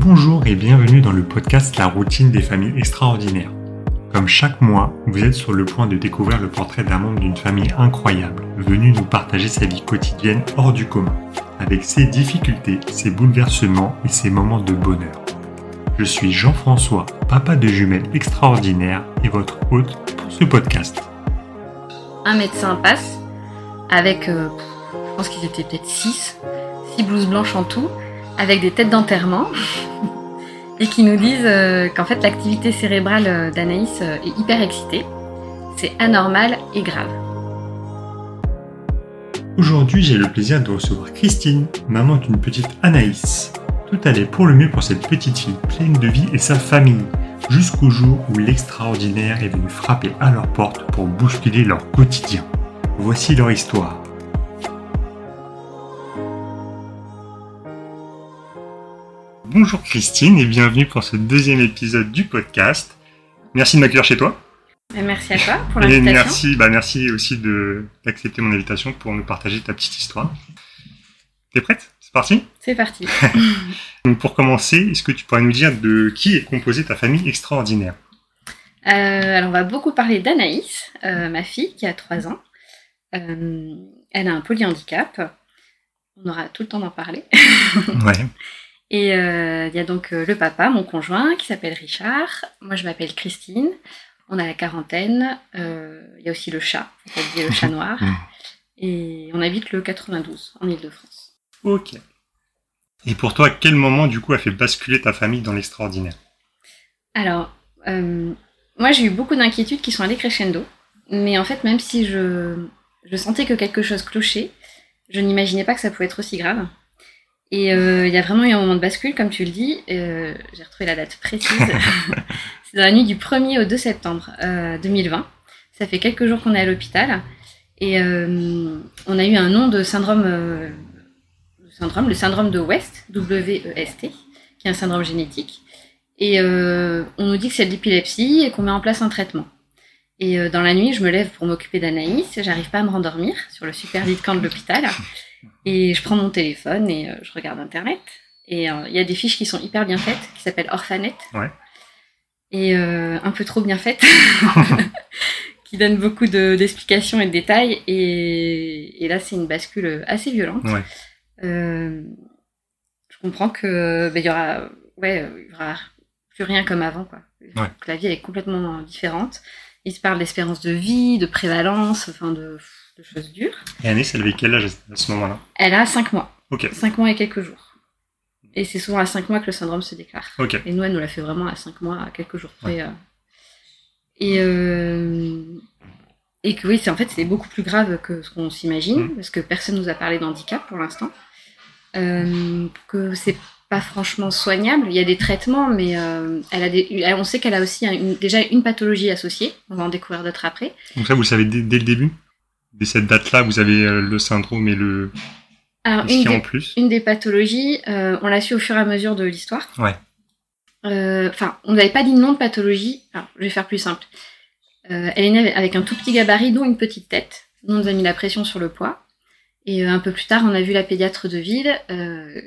Bonjour et bienvenue dans le podcast La routine des familles extraordinaires. Comme chaque mois, vous êtes sur le point de découvrir le portrait d'un membre d'une famille incroyable, venu nous partager sa vie quotidienne hors du commun, avec ses difficultés, ses bouleversements et ses moments de bonheur. Je suis Jean-François, papa de jumelles extraordinaires et votre hôte pour ce podcast. Un médecin passe avec, euh, je pense qu'ils étaient peut-être 6, 6 blouses blanches en tout, avec des têtes d'enterrement, et qui nous disent euh, qu'en fait l'activité cérébrale euh, d'Anaïs euh, est hyper excitée. C'est anormal et grave. Aujourd'hui, j'ai le plaisir de recevoir Christine, maman d'une petite Anaïs. Tout allait pour le mieux pour cette petite fille pleine de vie et sa famille, jusqu'au jour où l'extraordinaire est venu frapper à leur porte pour bousculer leur quotidien. Voici leur histoire. Bonjour Christine et bienvenue pour ce deuxième épisode du podcast. Merci de m'accueillir chez toi. Merci à toi pour Et l'invitation. merci, bah merci aussi de- d'accepter mon invitation pour nous partager ta petite histoire. T'es prête? C'est parti? C'est parti. Donc pour commencer, est-ce que tu pourrais nous dire de qui est composée ta famille extraordinaire? Euh, alors on va beaucoup parler d'Anaïs, euh, ma fille qui a 3 ans. Euh, elle a un polyhandicap. On aura tout le temps d'en parler. Ouais. Et euh, il y a donc euh, le papa, mon conjoint, qui s'appelle Richard. Moi, je m'appelle Christine. On a la quarantaine. Euh, Il y a aussi le chat, le chat noir. Et on habite le 92, en Ile-de-France. Ok. Et pour toi, quel moment du coup a fait basculer ta famille dans l'extraordinaire? Alors, euh, moi, j'ai eu beaucoup d'inquiétudes qui sont allées crescendo. Mais en fait, même si je, je sentais que quelque chose clochait, je n'imaginais pas que ça pouvait être aussi grave. Et euh, il y a vraiment eu un moment de bascule, comme tu le dis. Euh, j'ai retrouvé la date précise. C'est dans la nuit du 1er au 2 septembre euh, 2020. Ça fait quelques jours qu'on est à l'hôpital. Et euh, on a eu un nom de syndrome, euh, le syndrome, le syndrome de West, W-E-S-T, qui est un syndrome génétique. Et euh, on nous dit que c'est de l'épilepsie et qu'on met en place un traitement. Et euh, dans la nuit, je me lève pour m'occuper d'Anaïs. J'arrive pas à me rendormir sur le super lit de camp de l'hôpital. Et je prends mon téléphone et euh, je regarde Internet. Et euh, il y a des fiches qui sont hyper bien faites, qui s'appellent Orphanet. Ouais. Et euh, un peu trop bien faites, qui donnent beaucoup de- d'explications et de détails. Et, et là, c'est une bascule assez violente. Ouais. Je comprends que il y aura, ouais, il y aura plus rien comme avant, quoi. Ouais. La vie elle est complètement différente. Il se parle d'espérance de vie, de prévalence, enfin de, de choses dures. Et Anaïs, elle avait quel âge à ce moment-là? Elle a 5 mois. Ok. 5 mois et quelques jours. Et c'est souvent à 5 mois que le syndrome se déclare. Ok. Et nous, elle nous l'a fait vraiment à 5 mois, à quelques jours près. euh. Et, euh, et que oui, c'est en fait, c'est beaucoup plus grave que ce qu'on s'imagine, Mm. parce que personne nous a parlé d'handicap pour l'instant. Euh, que c'est pas franchement soignable. Il y a des traitements, mais euh, elle a des, on sait qu'elle a aussi une- déjà une pathologie associée. On va en découvrir d'autres après. Donc ça, vous le savez dès, dès le début? Dès cette date-là, vous avez euh, le syndrome et le Alors, une des- en plus? Une des pathologies, euh, on l'a su au fur et à mesure de l'histoire. Ouais. Euh, Enfin, on n'avait pas dit nom de pathologie. Alors, je vais faire plus simple. Elle est née avec un tout petit gabarit, dont une petite tête. Nous, on nous a mis la pression sur le poids. Et un peu plus tard, on a vu la pédiatre de ville euh,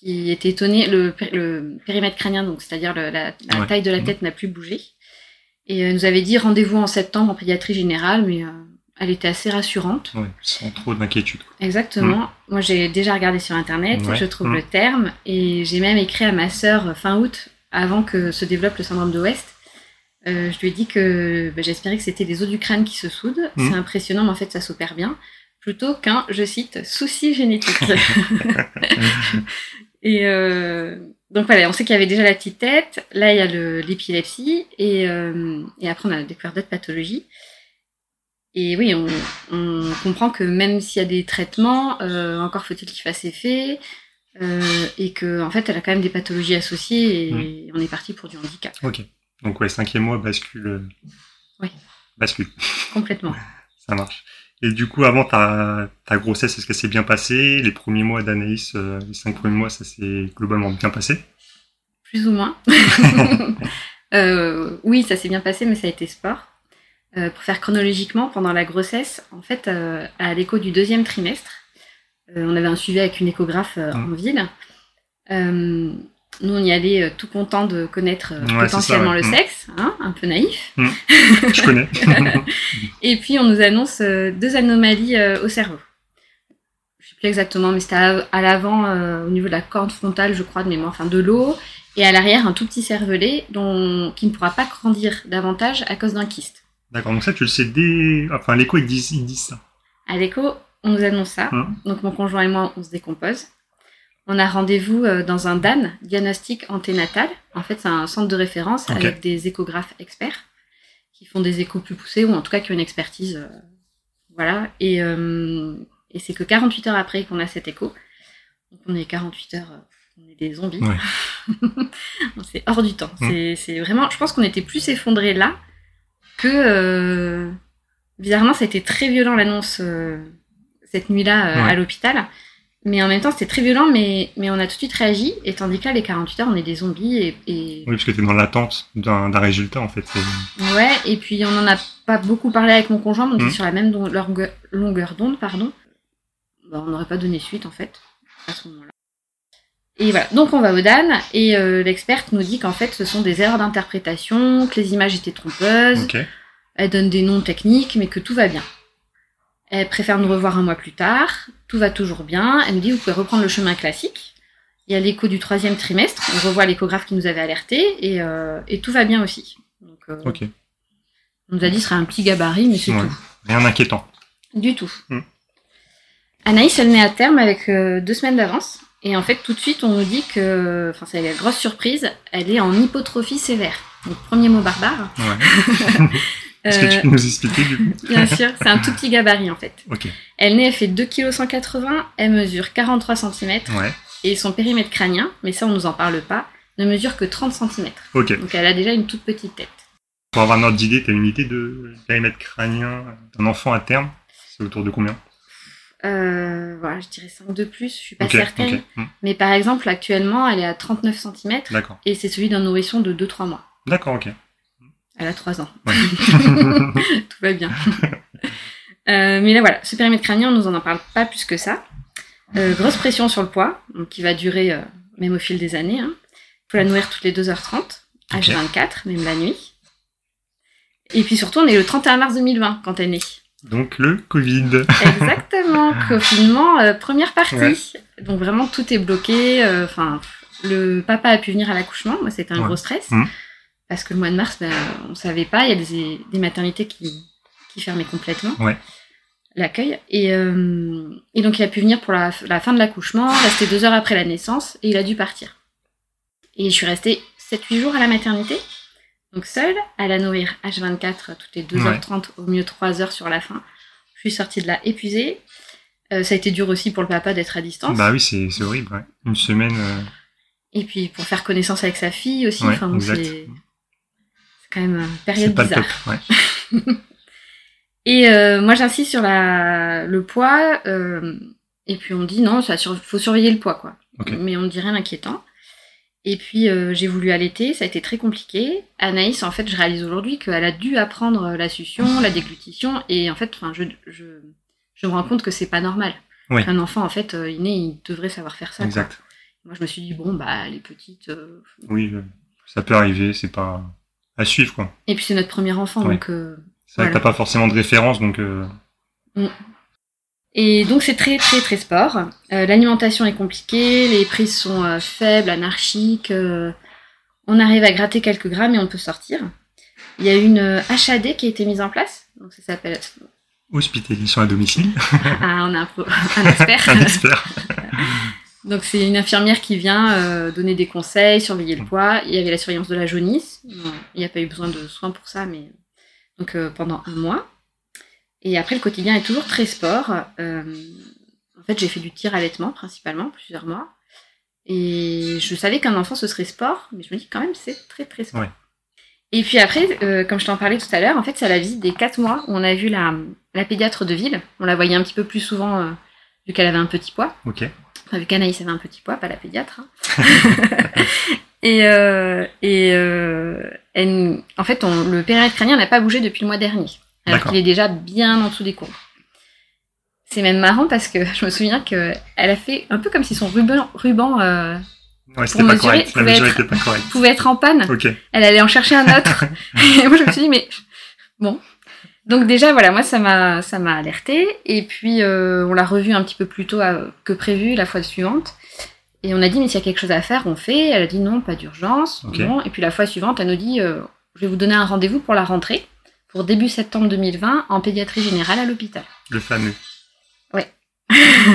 qui était étonnée. Le, péri- le périmètre crânien, donc c'est-à-dire la, la Ouais. taille de la tête, n'a plus bougé. Et elle nous avait dit rendez-vous en septembre en pédiatrie générale, mais euh, elle était assez rassurante. Ouais, sans trop d'inquiétude. Exactement. Moi, j'ai déjà regardé sur Internet, Ouais. je trouve Mm. le terme, et j'ai même écrit à ma sœur fin août, avant que se développe le syndrome de West. Euh, je lui ai dit que bah, j'espérais que c'était les os du crâne qui se soudent. Mm. C'est impressionnant, mais en fait, ça s'opère bien. Plutôt qu'un, je cite, souci génétique. et euh, donc voilà, on sait qu'il y avait déjà la petite tête. Là, il y a le- l'épilepsie. Et, euh, et après, on a découvert d'autres pathologies. Et oui, on, on comprend que même s'il y a des traitements, euh, encore faut-il qu'ils fassent effet. euh, et que en fait, elle a quand même des pathologies associées et on est parti pour du handicap. Ok. Donc ouais, cinquième mois bascule. euh, Oui. Bascule. Complètement. Ça marche. Et du coup, avant ta, ta grossesse, est-ce que c'est bien passé? Les premiers mois d'Anaïs, euh, les cinq premiers mois, ça s'est globalement bien passé? Plus ou moins. Euh, oui, ça s'est bien passé, mais ça a été sport. Euh, pour faire chronologiquement, pendant la grossesse, en fait, euh, à l'écho du deuxième trimestre, euh, on avait un suivi avec une échographe Mm. en ville. Nous, on y allait tout content de connaître Ouais, c'est ça, potentiellement ouais. le Mm. sexe, hein, un peu naïf. Je connais. Et puis, on nous annonce deux anomalies au cerveau. Je sais plus exactement, mais c'était à, à l'avant, au niveau de la corde frontale, je crois, de mémoire, enfin de l'eau, et à l'arrière, un tout petit cervelet dont, qui ne pourra pas grandir davantage à cause d'un kyste. D'accord, donc ça, tu le sais dès. Enfin, l'écho, ils disent, ils disent ça. À l'écho, on nous annonce ça. Hum. Donc mon conjoint et moi, on se décompose. On a rendez-vous euh, dans un DAN, diagnostic anténatal. En fait, c'est un centre de référence avec des échographes experts qui font des échos plus poussés ou en tout cas qui ont une expertise. euh, voilà. Et, euh, et c'est que 48 heures après qu'on a cet écho. Donc on est 48 heures, euh, on est des zombies. Ouais. c'est hors du temps. C'est- C'est vraiment. Je pense qu'on était plus effondrés là que. euh, bizarrement, ça a été très violent l'annonce euh, cette nuit-là euh, Ouais. à l'hôpital. Mais en même temps, c'était très violent, mais, mais on a tout de suite réagi. Et tandis que là, les 48 heures, on est des zombies. Et, et- Oui, parce que t'es dans l'attente d'un résultat, en fait. Ouais, et puis on en a pas beaucoup parlé avec mon conjoint, était Mhm. sur la même longueur d'onde, pardon. Bah, on n'aurait pas donné suite, en fait, à ce moment-là. Et voilà, donc on va au DAN, et euh, l'experte nous dit qu'en fait, ce sont des erreurs d'interprétation, que les images étaient trompeuses, Ok. Elle donne des noms techniques, mais que tout va bien. Elle préfère nous revoir un mois plus tard. Tout va toujours bien. Elle nous dit vous pouvez reprendre le chemin classique. Il y a l'écho du troisième trimestre. On revoit l'échographe qui nous avait alerté et, euh, et tout va bien aussi. Donc, euh, Ok. On nous a dit ce sera un petit gabarit, mais c'est Ouais. tout. Rien d'inquiétant. Du tout. Mm. Anaïs, elle naît à terme avec euh, deux semaines d'avance. Et en fait, tout de suite, on nous dit que, enfin, c'est la grosse surprise, elle est en hypotrophie sévère. Donc, premier mot barbare. Ouais. Est-ce que Euh, tu peux nous expliquer, du coup? Bien sûr, c'est un tout petit gabarit en fait. Ok. Elle naît, elle fait 2,180 kg, elle mesure 43 cm Ouais. et son périmètre crânien, mais ça on nous en parle pas, ne mesure que 30 cm. Ok. Donc elle a déjà une toute petite tête. Pour avoir un ordre d'idée, t'as une idée de périmètre crânien d'un enfant à terme? C'est autour de combien? Euh, voilà, je dirais 5 de plus, je suis pas Ok. certaine. ok. Hmm. Mais par exemple, actuellement, elle est à 39 cm D'accord. et c'est celui d'un nourrisson de 2-3 mois. D'accord, ok. Elle a 3 ans. Ouais. Tout va bien. Euh, mais là voilà, ce périmètre crânien, on nous en parle pas plus que ça. Euh, grosse pression sur le poids, donc qui va durer euh, même au fil des années. Il faut la nourrir toutes les 2h30, Ok. H24, même la nuit. Et puis surtout, on est le 31 mars 2020 quand elle naît. Donc le Covid. Exactement, confinement, euh, première partie. Ouais. Donc vraiment, tout est bloqué. euh, Enfin, le papa a pu venir à l'accouchement, moi c'était un Ouais. gros stress. Mhm. Parce que le mois de mars, ben, on savait pas, il y a des, des maternités qui, qui fermaient complètement Ouais. l'accueil. Et, euh, et donc il a pu venir pour la, la fin de l'accouchement, rester deux heures après la naissance, et il a dû partir. Et je suis restée 7-8 jours à la maternité, donc seule, à la nourrir H24 toutes les 2h30, au mieux 3 heures sur la fin. Je suis sortie de là épuisée. Euh, ça a été dur aussi pour le papa d'être à distance. Bah oui, c'est horrible. Ouais. Une semaine. euh, Et puis pour faire connaissance avec sa fille aussi. Ouais, enfin, bon, exact. c'est quand même une période pas le bizarre. top. Ouais. Et euh, moi, j'insiste sur la, le poids. et puis on me dit non, il faut surveiller le poids, quoi. Mais on ne dit rien d'inquiétant. Et puis euh, j'ai voulu allaiter, ça a été très compliqué. Anaïs, en fait, je réalise aujourd'hui qu'elle a dû apprendre la succion, la déglutition, et en fait, enfin, je, je, je me rends compte que c'est pas normal. Oui. Qu'un enfant, en fait, euh, il naît, il devrait savoir faire ça. quoi. Exact. Moi, je me suis dit bon, bah, elle est petite. euh, Oui, euh, ça peut arriver. C'est pas à suivre, quoi. Et puis c'est notre premier enfant, donc. euh, C'est vrai que Voilà. t'as pas forcément de référence, donc. euh, Et donc c'est très très très sport. Euh, L'alimentation est compliquée, les prises sont euh, faibles, anarchiques. euh, on arrive à gratter quelques grammes et on peut sortir. Il y a une HAD qui a été mise en place. Donc ça s'appelle. hospitalisation à domicile. Ah, on a un, pro- un expert. Un expert. donc c'est une infirmière qui vient donner des conseils, surveiller le poids. Il y avait la surveillance de la jaunisse. Bon, il n'y a pas eu besoin de soins pour ça, mais donc pendant un mois. Et après, le quotidien est toujours très sport. Euh, en fait, j'ai fait du tir allaitement principalement, plusieurs mois. Et je savais qu'un enfant, ce serait sport, mais je me dis quand même, c'est très très sport. Ouais. Et puis après, euh, comme je t'en parlais tout à l'heure, en fait, c'est à la visite des 4 mois où on a vu la, la pédiatre de ville. On la voyait un petit peu plus souvent euh, vu qu'elle avait un petit poids. Ok. Enfin, vu qu'Anaïs avait un petit poids, pas la pédiatre. hein. et euh, et elle- en fait, on- le périmètre crânien n'a pas bougé depuis le mois dernier. Alors qu'il est déjà bien en dessous des courbes. C'est même marrant parce que je me souviens qu'elle a fait un peu comme si son ruban, ruban euh, Ouais, Pour pas mesurer, correct. La pouvait mesure être- était pas correcte. pouvait être en panne. Ok. Elle allait en chercher un autre. et moi, je me suis dit, mais bon. Donc déjà, voilà, moi, ça m'a, ça m'a alerté. Et puis, euh, on l'a revu un petit peu plus tôt euh, que prévu la fois suivante. Et on a dit, mais s'il y a quelque chose à faire, on fait. Elle a dit non, pas d'urgence. Et puis la fois suivante, elle nous dit, euh, je vais vous donner un rendez-vous pour la rentrée, pour début septembre 2020, en pédiatrie générale à l'hôpital. Le fameux.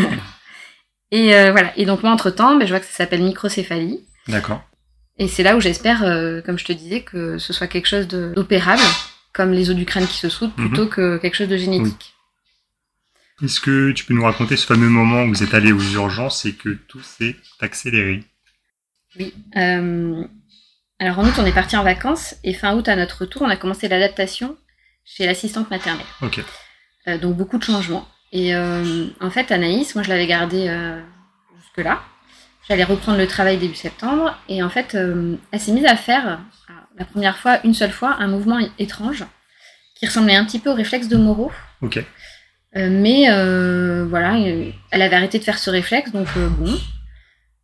Et euh, voilà. Et donc moi, entre-temps, ben, je vois que ça s'appelle microcéphalie. D'accord. Et c'est là où j'espère, euh, comme je te disais, que ce soit quelque chose d'opérable, comme les os du crâne qui se soudent, Mhm. plutôt que quelque chose de génétique. Est-ce que tu peux nous raconter ce fameux moment où vous êtes allé aux urgences et que tout s'est accéléré? Oui. Euh, alors en août, on est parti en vacances, et fin août, à notre retour, on a commencé l'adaptation chez l'assistante maternelle. Ok. Euh, donc beaucoup de changements. Et euh, en fait, Anaïs, moi je l'avais gardée euh, jusque-là. J'allais reprendre le travail début septembre. Et en fait, elle s'est mise à faire, la première fois, une seule fois, un mouvement étrange qui ressemblait un petit peu au réflexe de Moreau. Ok. Mais voilà, elle avait arrêté de faire ce réflexe, donc bon.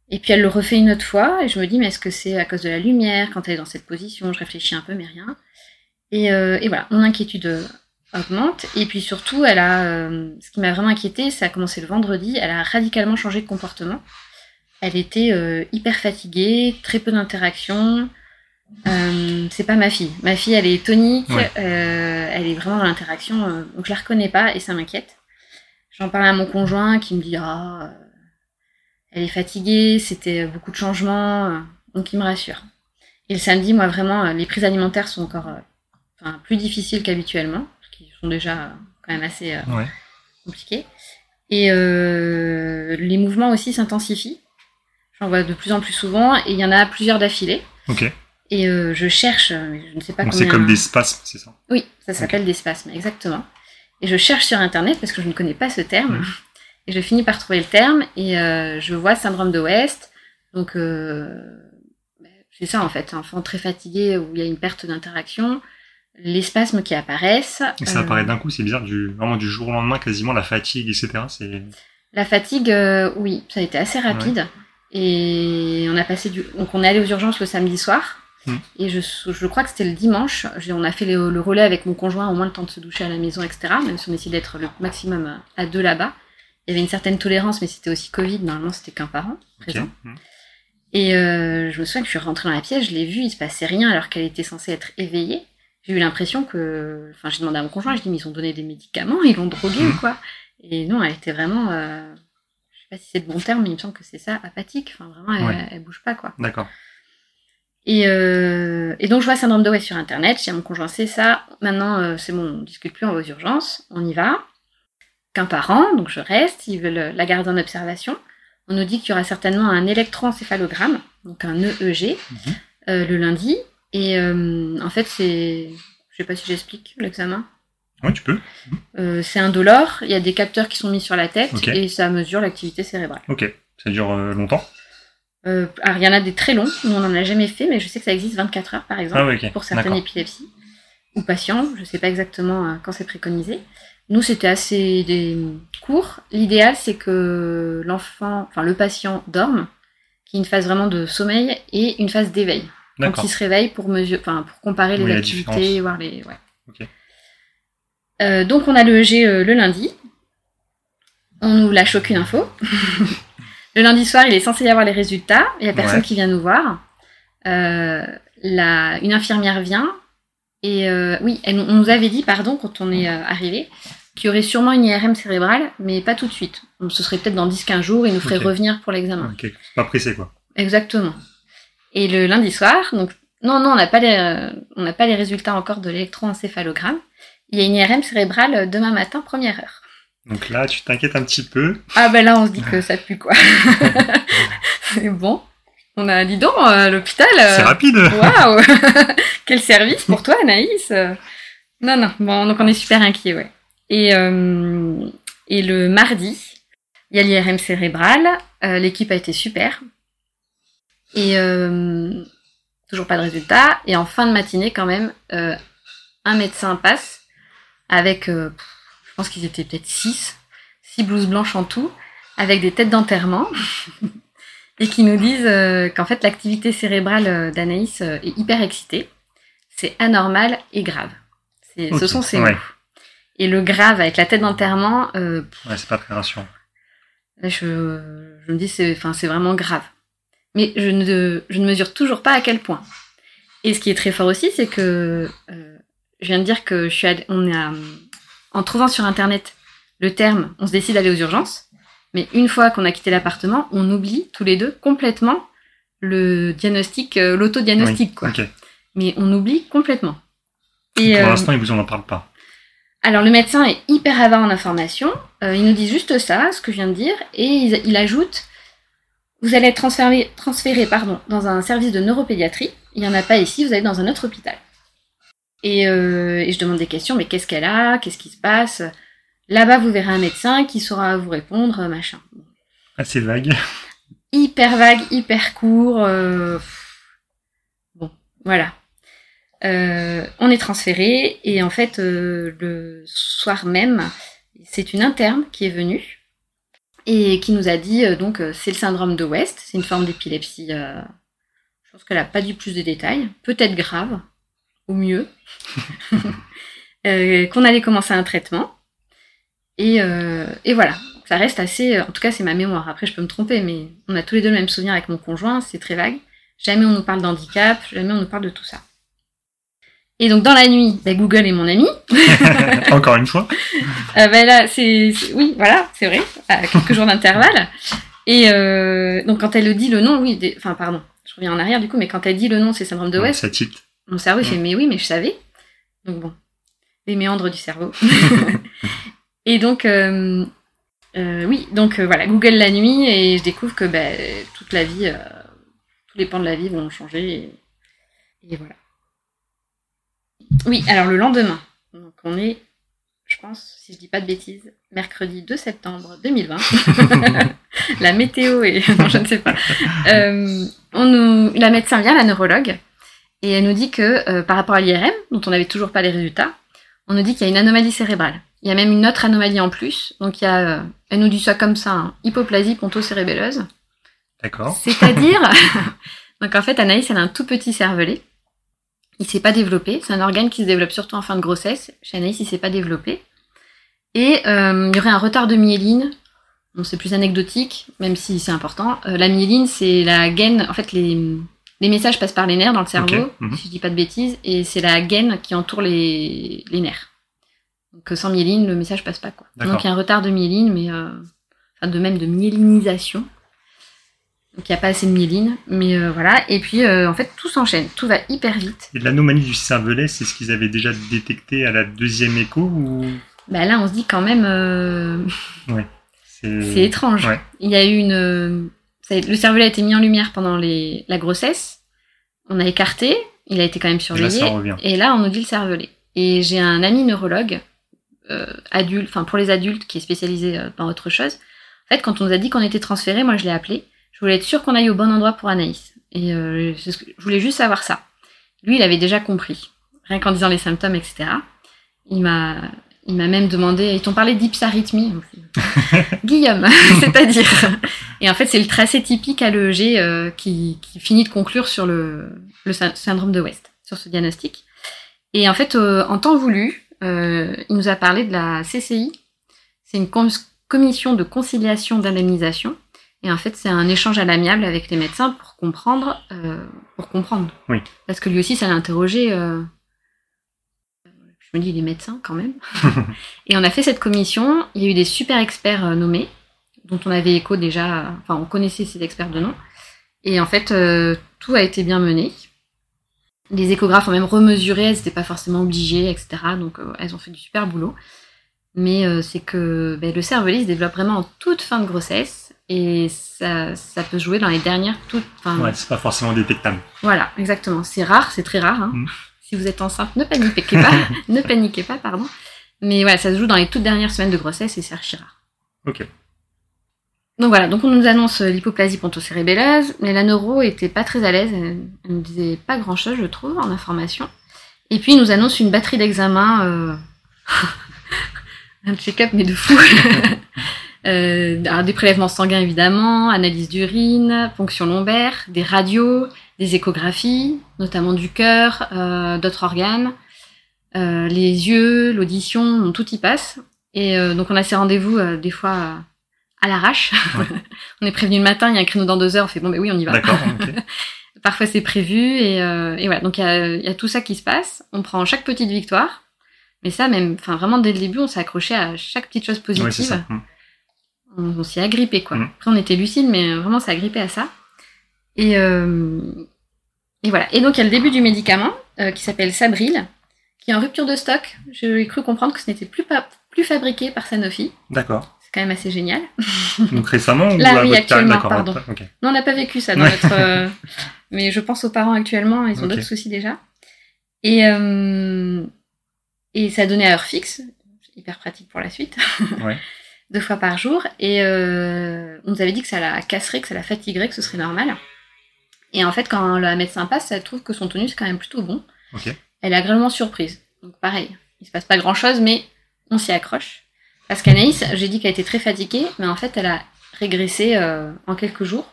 Et puis elle le refait une autre fois, et je me dis, mais est-ce que c'est à cause de la lumière quand elle est dans cette position? Je réfléchis un peu, mais rien. Et, euh, et voilà, mon inquiétude euh, augmente. Et puis surtout, elle a, euh, ce qui m'a vraiment inquiétée, ça a commencé le vendredi, elle a radicalement changé de comportement. Elle était euh, hyper fatiguée, très peu d'interactions. Euh, c'est pas ma fille. Ma fille, elle est tonique, Ouais. euh, elle est vraiment dans l'interaction, euh, donc je la reconnais pas et ça m'inquiète. J'en parle à mon conjoint qui me dit ah, euh, elle est fatiguée, c'était beaucoup de changements, donc il me rassure. Et le samedi, moi vraiment, les prises alimentaires sont encore enfin, plus difficiles qu'habituellement, parce qu'ils sont déjà quand même assez euh, Ouais. compliqués. Et euh, les mouvements aussi s'intensifient. J'en vois de plus en plus souvent et il y en a plusieurs d'affilée. Ok. Et euh, je cherche, mais je ne sais pas combien. c'est comme des spasmes, c'est ça? Oui, ça s'appelle des spasmes, exactement. Et je cherche sur internet parce que je ne connais pas ce terme. Et je finis par trouver le terme et je vois syndrome de West. Donc c'est ça en fait, un enfant très fatigué où il y a une perte d'interaction, les spasmes qui apparaissent. Et ça euh, apparaît d'un coup, c'est bizarre, du, vraiment du jour au lendemain, quasiment la fatigue, etc. C'est La fatigue, euh, oui, ça a été assez rapide. Et on a passé du. Donc on est allé aux urgences le samedi soir. Mm. Et je, je crois que c'était le dimanche. On a fait le, le relais avec mon conjoint, au moins le temps de se doucher à la maison, etc. Même si on essayait d'être le maximum à deux là-bas. Il y avait une certaine tolérance, mais c'était aussi Covid. Normalement, c'était qu'un parent présent. Mhm. Et euh, je me souviens que je suis rentrée dans la pièce, je l'ai vue, il se passait rien alors qu'elle était censée être éveillée. J'ai eu l'impression que. Enfin, j'ai demandé à mon conjoint, je dis, mais ils ont donné des médicaments, ils l'ont droguée Mhm. ou quoi? Et non, elle était vraiment. euh, je sais pas si c'est le bon terme, mais il me semble que c'est ça, apathique. Enfin, vraiment, elle, Ouais. elle bouge pas, quoi. D'accord. Et, euh, et donc, je vois syndrome de West sur Internet, je dis à mon conjoint, c'est ça, maintenant, euh, c'est bon, on discute plus, on va aux urgences, on y va. Qu'un parent, donc je reste, ils veulent la garder en observation. On nous dit qu'il y aura certainement un électroencéphalogramme, donc un EEG, Mhm. euh, le lundi. Et euh, en fait, c'est. Je sais pas si j'explique l'examen. Ouais, tu peux. Euh, c'est indolore, il y a des capteurs qui sont mis sur la tête et ça mesure l'activité cérébrale. Ok. Ça dure euh, longtemps? Euh, alors, il y en a des très longs, nous on n'en a jamais fait, mais je sais que ça existe 24 heures par exemple, Ah pour certaines épilepsies ou patients, je sais pas exactement quand c'est préconisé. Nous, c'était assez des... court. L'idéal, c'est que l'enfant, enfin le patient dorme, qu'il y ait une phase vraiment de sommeil et une phase d'éveil. Donc D'accord. il se réveille pour mesure, enfin pour comparer les Oui, activités, voir les. Ouais. Euh, donc on a le EG euh, le lundi. On nous lâche aucune info. le lundi soir, il est censé y avoir les résultats. Il y a personne Ouais. qui vient nous voir. Euh, la, une infirmière vient et oui, elle, on nous avait dit, pardon, quand on est arrivé, qu'il y aurait sûrement une IRM cérébrale, mais pas tout de suite. Donc, ce serait peut-être dans 10-15 jours, il nous ferait revenir pour l'examen. Ok. C'est pas pressé, quoi. Exactement. Et le lundi soir, donc non, non, on n'a pas les, on n'a pas les résultats encore de l'électroencéphalogramme. Il y a une IRM cérébrale euh, demain matin, première heure. Donc là, tu t'inquiètes un petit peu. Ah ben là, on se dit que ça pue quoi. C'est bon. On a, dis donc, euh, l'hôpital. euh, C'est rapide. Waouh Quel service pour toi, Anaïs? Non, non. Bon, donc on est super inquiets, ouais. Et, euh, et le mardi, il y a l'IRM cérébral. Euh, L'équipe a été super. Et euh, toujours pas de résultat. Et en fin de matinée, quand même, euh, un médecin passe avec, euh, je pense qu'ils étaient peut-être six, six blouses blanches en tout, avec des têtes d'enterrement. et qui nous disent euh, qu'en fait l'activité cérébrale euh, d'Anaïs euh, est hyper excitée. C'est anormal et grave. Ce sont ces ouais. mots. Et le grave avec la tête d'enterrement, euh, Ouais, c'est pas très rassurant. Là, je, je me dis, c'est, enfin, c'est vraiment grave. Mais je ne, je ne mesure toujours pas à quel point. Et ce qui est très fort aussi, c'est que euh, je viens de dire que je suis allée- on a, en trouvant sur internet le terme, on se décide d'aller aux urgences. Mais une fois qu'on a quitté l'appartement, on oublie tous les deux complètement le diagnostic, euh, l'autodiagnostic, quoi. Mais on oublie complètement. Et, Pour euh, l'instant, ils vous en parlent pas. alors le médecin est hyper avare en information. Euh, il nous dit juste ça, ce que je viens de dire, et il, il ajoute vous allez être transféré, transféré pardon, dans un service de neuropédiatrie. Il n'y en a pas ici, vous allez dans un autre hôpital. Et, euh, et je demande des questions, mais qu'est-ce qu'elle a? Qu'est-ce qui se passe? Là-bas, vous verrez un médecin qui saura vous répondre, machin. Assez vague. Hyper vague, hyper court. euh, Bon, voilà. Euh, on est transféré et en fait euh, le soir même, c'est une interne qui est venue et qui nous a dit euh, donc euh, c'est le syndrome de West, c'est une forme d'épilepsie. euh, je pense qu'elle a pas dit plus de détails, peut-être grave, au mieux, qu'on allait commencer un traitement et, euh, et voilà. Ça reste assez, en tout cas c'est ma mémoire. Après je peux me tromper, mais on a tous les deux le même souvenir avec mon conjoint, c'est très vague. Jamais on nous parle d'handicap, jamais on nous parle de tout ça. Et donc dans la nuit, ben, Google est mon ami. Encore une fois. Euh, ben là, c'est, oui, voilà, c'est vrai, à quelques jours d'intervalle. Et euh, donc quand elle dit le nom, oui, des- enfin pardon, je reviens en arrière du coup, mais quand elle dit le nom, c'est syndrome de West, Ça mon cerveau il fait mais oui, mais je savais. Donc bon, les méandres du cerveau. et donc euh, euh, oui, donc voilà, Google la nuit et je découvre que ben, toute la vie, tous les pans de la vie vont changer et, et voilà. Oui, alors le lendemain, donc on est, je pense, si je dis pas de bêtises, mercredi 2 septembre 2020. la météo est, non, je ne sais pas. Euh, on nous, la médecin vient, la neurologue, et elle nous dit que euh, par rapport à l'IRM, dont on n'avait toujours pas les résultats, on nous dit qu'il y a une anomalie cérébrale. Il y a même une autre anomalie en plus. Donc il y a, euh, elle nous dit ça comme ça, hein, hypoplasie pontocérébelleuse. D'accord. C'est-à-dire, donc en fait Anaïs elle a un tout petit cervelet. Il s'est pas développé. C'est un organe qui se développe surtout en fin de grossesse. Chez Anaïs il s'est pas développé. Et euh, il y aurait un retard de myéline. Bon, c'est plus anecdotique, même si c'est important. Euh, la myéline, c'est la gaine. En fait, les, les messages passent par les nerfs dans le cerveau, Ok, mhm. si je dis pas de bêtises, et c'est la gaine qui entoure les, les nerfs. Donc sans myéline, le message passe pas quoi. Donc il y a un retard de myéline, mais euh, enfin de même de myélinisation. Donc il n'y a pas assez de myéline, mais euh, voilà. Et puis euh, en fait tout s'enchaîne, tout va hyper vite. Et l'anomalie du cervelet, c'est ce qu'ils avaient déjà détecté à la deuxième écho ou? Bah là on se dit quand même, euh, c'est étrange. Ouais. Il y a eu une, euh, le cervelet a été mis en lumière pendant les, la grossesse. On a écarté, il a été quand même Et là, surveillé. ça revient. Et là, on nous dit le cervelet. Et j'ai un ami neurologue, adulte, enfin pour les adultes, qui est spécialisé dans autre chose. En fait, quand on nous a dit qu'on était transféré, moi je l'ai appelé. Je voulais être sûre qu'on aille au bon endroit pour Anaïs. Et euh, c'est ce que- je voulais juste savoir ça. Lui, il avait déjà compris, rien qu'en disant les symptômes, etc. Il m'a, il m'a même demandé, ils t'ont parlé d'hypsarythmie. Guillaume, c'est-à-dire. Et en fait, c'est le tracé typique à l'EEG euh, qui, qui finit de conclure sur le, le sy- syndrome de West, sur ce diagnostic. Et en fait, euh, en temps voulu, euh, il nous a parlé de la CCI. C'est une com- commission de conciliation d'indemnisation. Et en fait, c'est un échange à l'amiable avec les médecins pour comprendre, euh, pour comprendre. Oui. Parce que lui aussi, ça l'a interrogé. euh, Je me dis, il est médecin quand même. et on a fait cette commission. Il y a eu des super experts euh, nommés, dont on avait écho déjà. Enfin, on connaissait ces experts de nom. Et en fait, tout a été bien mené. Les échographes ont même remesuré, elles n'étaient pas forcément obligées, etc. Donc, elles ont fait du super boulot. Mais c'est que ben, le cervelet se développe vraiment en toute fin de grossesse. Et ça, ça peut jouer dans les dernières toutes. Ouais, c'est pas forcément détectable. voilà, exactement. C'est rare, c'est très rare. hein. Mm. Si vous êtes enceinte, ne paniquez pas, ne paniquez pas, pardon. Mais voilà, ça se joue dans les toutes dernières semaines de grossesse et c'est archi rare. Ok. Donc voilà, donc on nous annonce euh, l'hypoplasie pontocérébelleuse, mais la neuro était pas très à l'aise, elle, nous disait pas grand chose, je trouve, en information. Et puis il nous annonce une batterie d'examens, euh, un check-up mais de fou. Euh, des prélèvements sanguins évidemment, analyse d'urine, ponction lombaire, des radios, des échographies, notamment du cœur, euh, d'autres organes, euh, les yeux, l'audition, tout y passe. Et euh, donc on a ces rendez-vous euh, des fois euh, à l'arrache. Ouais. on est prévenu le matin, il y a un créneau dans deux heures, on fait bon ben oui on y va. D'accord. Parfois c'est prévu et, euh, et voilà. Donc il y y a tout ça qui se passe. On prend chaque petite victoire. Mais ça même, enfin vraiment dès le début, on s'est accroché à chaque petite chose positive. Ouais. On, on s'y est agrippé quoi. Mm. Après on était lucide, mais vraiment on s'est agrippé à ça. Et, euh, et voilà. Et donc il y a le début du médicament euh, qui s'appelle Sabril, qui est en rupture de stock. J'ai cru comprendre que ce n'était plus, pas, plus fabriqué par Sanofi. D'accord. C'est quand même assez génial. Donc récemment ou Là, oui, actuellement, pardon. Non, on n'a pas vécu ça dans Ouais. notre. euh, Mais je pense aux parents actuellement, ils ont d'autres soucis déjà. Et, euh, et ça donnait à heure fixe, hyper pratique pour la suite, Ouais. deux fois par jour. Et euh, on nous avait dit que ça la casserait, que ça la fatiguerait, que ce serait normal. Et en fait, quand la médecin passe, elle trouve que son tonus est quand même plutôt bon. Ok. Elle est agréablement surprise. Donc pareil, il se passe pas grand chose, mais on s'y accroche. Parce qu'Anaïs, j'ai dit qu'elle était très fatiguée, mais en fait, elle a régressé euh, en quelques jours.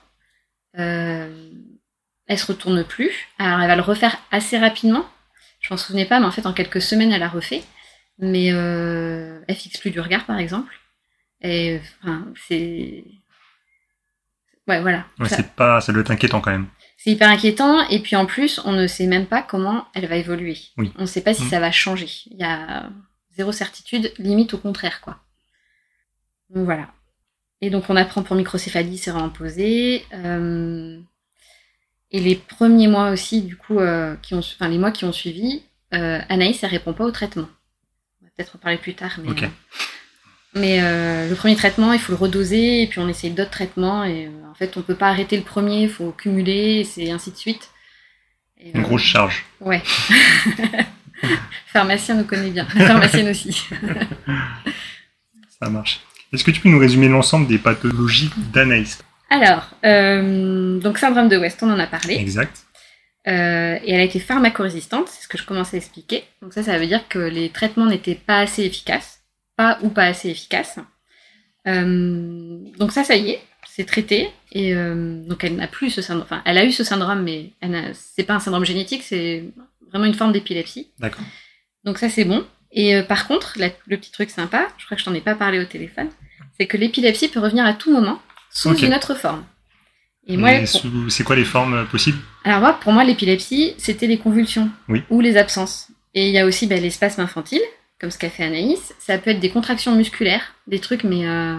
Euh, elle se retourne plus. Alors, elle va le refaire assez rapidement. Je m'en souvenais pas, mais en fait, en quelques semaines, elle a refait. Mais euh, elle fixe plus du regard, par exemple. Et enfin, c'est. Ouais, voilà. Ouais, Ça- c'est pas, ça doit être inquiétant quand même. c'est hyper inquiétant. Et puis en plus, on ne sait même pas comment elle va évoluer. Oui. On ne sait pas si Mhm. ça va changer. Il y a zéro certitude, limite au contraire, quoi. Donc voilà. Et donc on apprend pour microcéphalie, c'est vraiment posé. Euh, Et les premiers mois aussi, du coup, euh, qui ont, enfin les mois qui ont suivi, euh, Anaïs, elle répond pas au traitement. On va peut-être en parler plus tard, mais. Mais euh, le premier traitement, il faut le redoser, et puis on essaye d'autres traitements, et euh, en fait, on peut pas arrêter le premier, il faut cumuler, et c'est ainsi de suite. Et, Une euh, grosse charge. Ouais. Pharmacien nous connaît bien, pharmacienne aussi. Ça marche. Est-ce que tu peux nous résumer l'ensemble des pathologies d'Anaïs? Alors, donc syndrome de West, on en a parlé. Exact. Euh, et elle a été pharmacorésistante, c'est ce que je commençais à expliquer. Donc ça, ça veut dire que les traitements n'étaient pas assez efficaces, pas ou pas assez efficaces. Euh, donc ça, ça y est, c'est traité. Et euh, donc elle n'a plus ce syndrome. Enfin, elle a eu ce syndrome, mais c'est pas un syndrome génétique, c'est vraiment une forme d'épilepsie. D'accord. Donc ça, c'est bon. Et euh, par contre, la- le petit truc sympa, je crois que je t'en ai pas parlé au téléphone, c'est que l'épilepsie peut revenir à tout moment sous une autre forme. Et moi, pour- c'est quoi les formes possibles? Alors moi, pour moi, l'épilepsie, c'était les convulsions Oui. ou les absences. Et il y a aussi ben, les spasmes infantiles, comme ce qu'a fait Anaïs. Ça peut être des contractions musculaires, des trucs mais euh,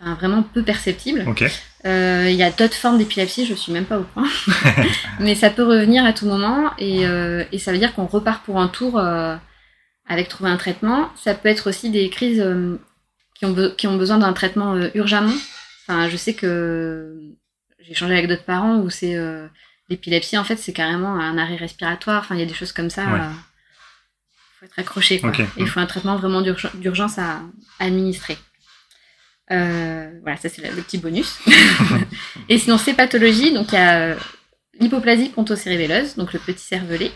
enfin, vraiment peu perceptibles. Ok. Euh, Il y a d'autres formes d'épilepsie, je suis même pas au point. mais ça peut revenir à tout moment et, euh, et ça veut dire qu'on repart pour un tour euh, avec trouver un traitement. Ça peut être aussi des crises euh, qui, ont qui ont besoin d'un traitement euh, urgemment. Enfin, je sais que j'ai échangé avec d'autres parents où c'est euh, l'épilepsie en fait c'est carrément un arrêt respiratoire. Enfin, il y a des choses comme ça. Ouais. Euh, faut être accroché quoi. Il faut un traitement vraiment d'urg- d'urgence à, à administrer. Euh, voilà, ça c'est le, petit bonus. Et sinon, ces pathologies, donc il y a euh, l'hypoplasie pontocérébelleuse, donc le petit cervelet.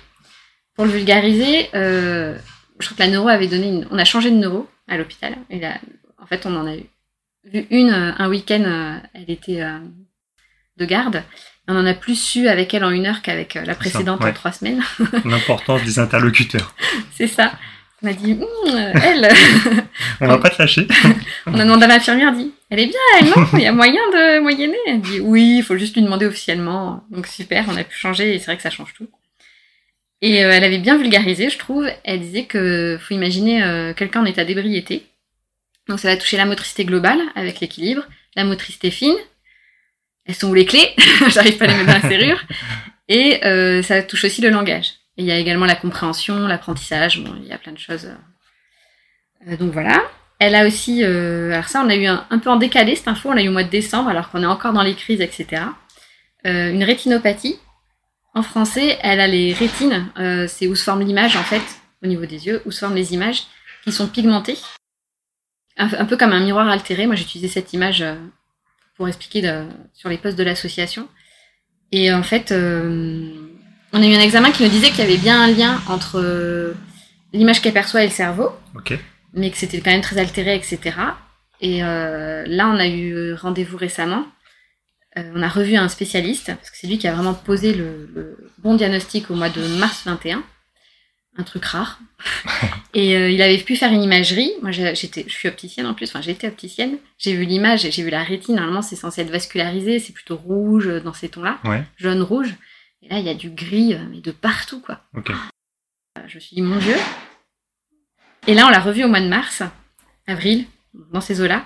Pour le vulgariser, euh, je trouve que la neuro avait donné une... On a changé de neuro à l'hôpital. Et là, en fait, on en a eu vu une un week-end, elle était euh, de garde. On en a plus su avec elle en une heure qu'avec euh, la précédente ouais. en trois semaines. L'importance des interlocuteurs. C'est ça. On m'a dit, Hum, euh, elle, On va pas te lâcher. On a demandé à l'infirmière, elle dit Elle est bien, elle, non? Il y a moyen de moyenner? Elle dit Oui, il faut juste lui demander officiellement. Donc super, on a pu changer et c'est vrai que ça change tout. Et euh, elle avait bien vulgarisé, je trouve. Elle disait que faut imaginer euh, quelqu'un en état d'ébriété. Donc ça va toucher la motricité globale avec l'équilibre, la motricité fine. Elles sont où les clés J'arrive pas à les mettre dans la serrure. Et euh, ça touche aussi le langage. Il y a également la compréhension, l'apprentissage. Bon, il y a plein de choses. Euh, donc voilà. Elle a aussi, euh, alors ça on a eu un, peu en décalé cette info, on l'a eu au mois de décembre alors qu'on est encore dans les crises, etc. Euh, une rétinopathie. En français, elle a les rétines, euh, c'est où se forme l'image en fait, au niveau des yeux, où se forment les images qui sont pigmentées. Un, peu comme un miroir altéré, moi j'ai utilisé cette image euh, pour expliquer de- sur les postes de l'association. Et en fait, euh, on a eu un examen qui nous disait qu'il y avait bien un lien entre euh, l'image qu'elle perçoit et le cerveau mais que c'était quand même très altéré, etc. Et euh, là, on a eu rendez-vous récemment. Euh, on a revu un spécialiste, parce que c'est lui qui a vraiment posé le, le bon diagnostic au mois de mars 21. Un truc rare. et euh, il avait pu faire une imagerie. Moi, j'étais, je suis opticienne en plus. Enfin, j'étais opticienne. J'ai vu l'image, j'ai vu la rétine. Normalement, c'est censé être vascularisé. C'est plutôt rouge euh, dans ces tons-là. Ouais. Jaune, rouge. Et là, il y a du gris, euh, mais de partout, quoi. Ok. Euh, Je me suis dit, mon Dieu. Et là, on l'a revu au mois de mars, avril, dans ces eaux-là.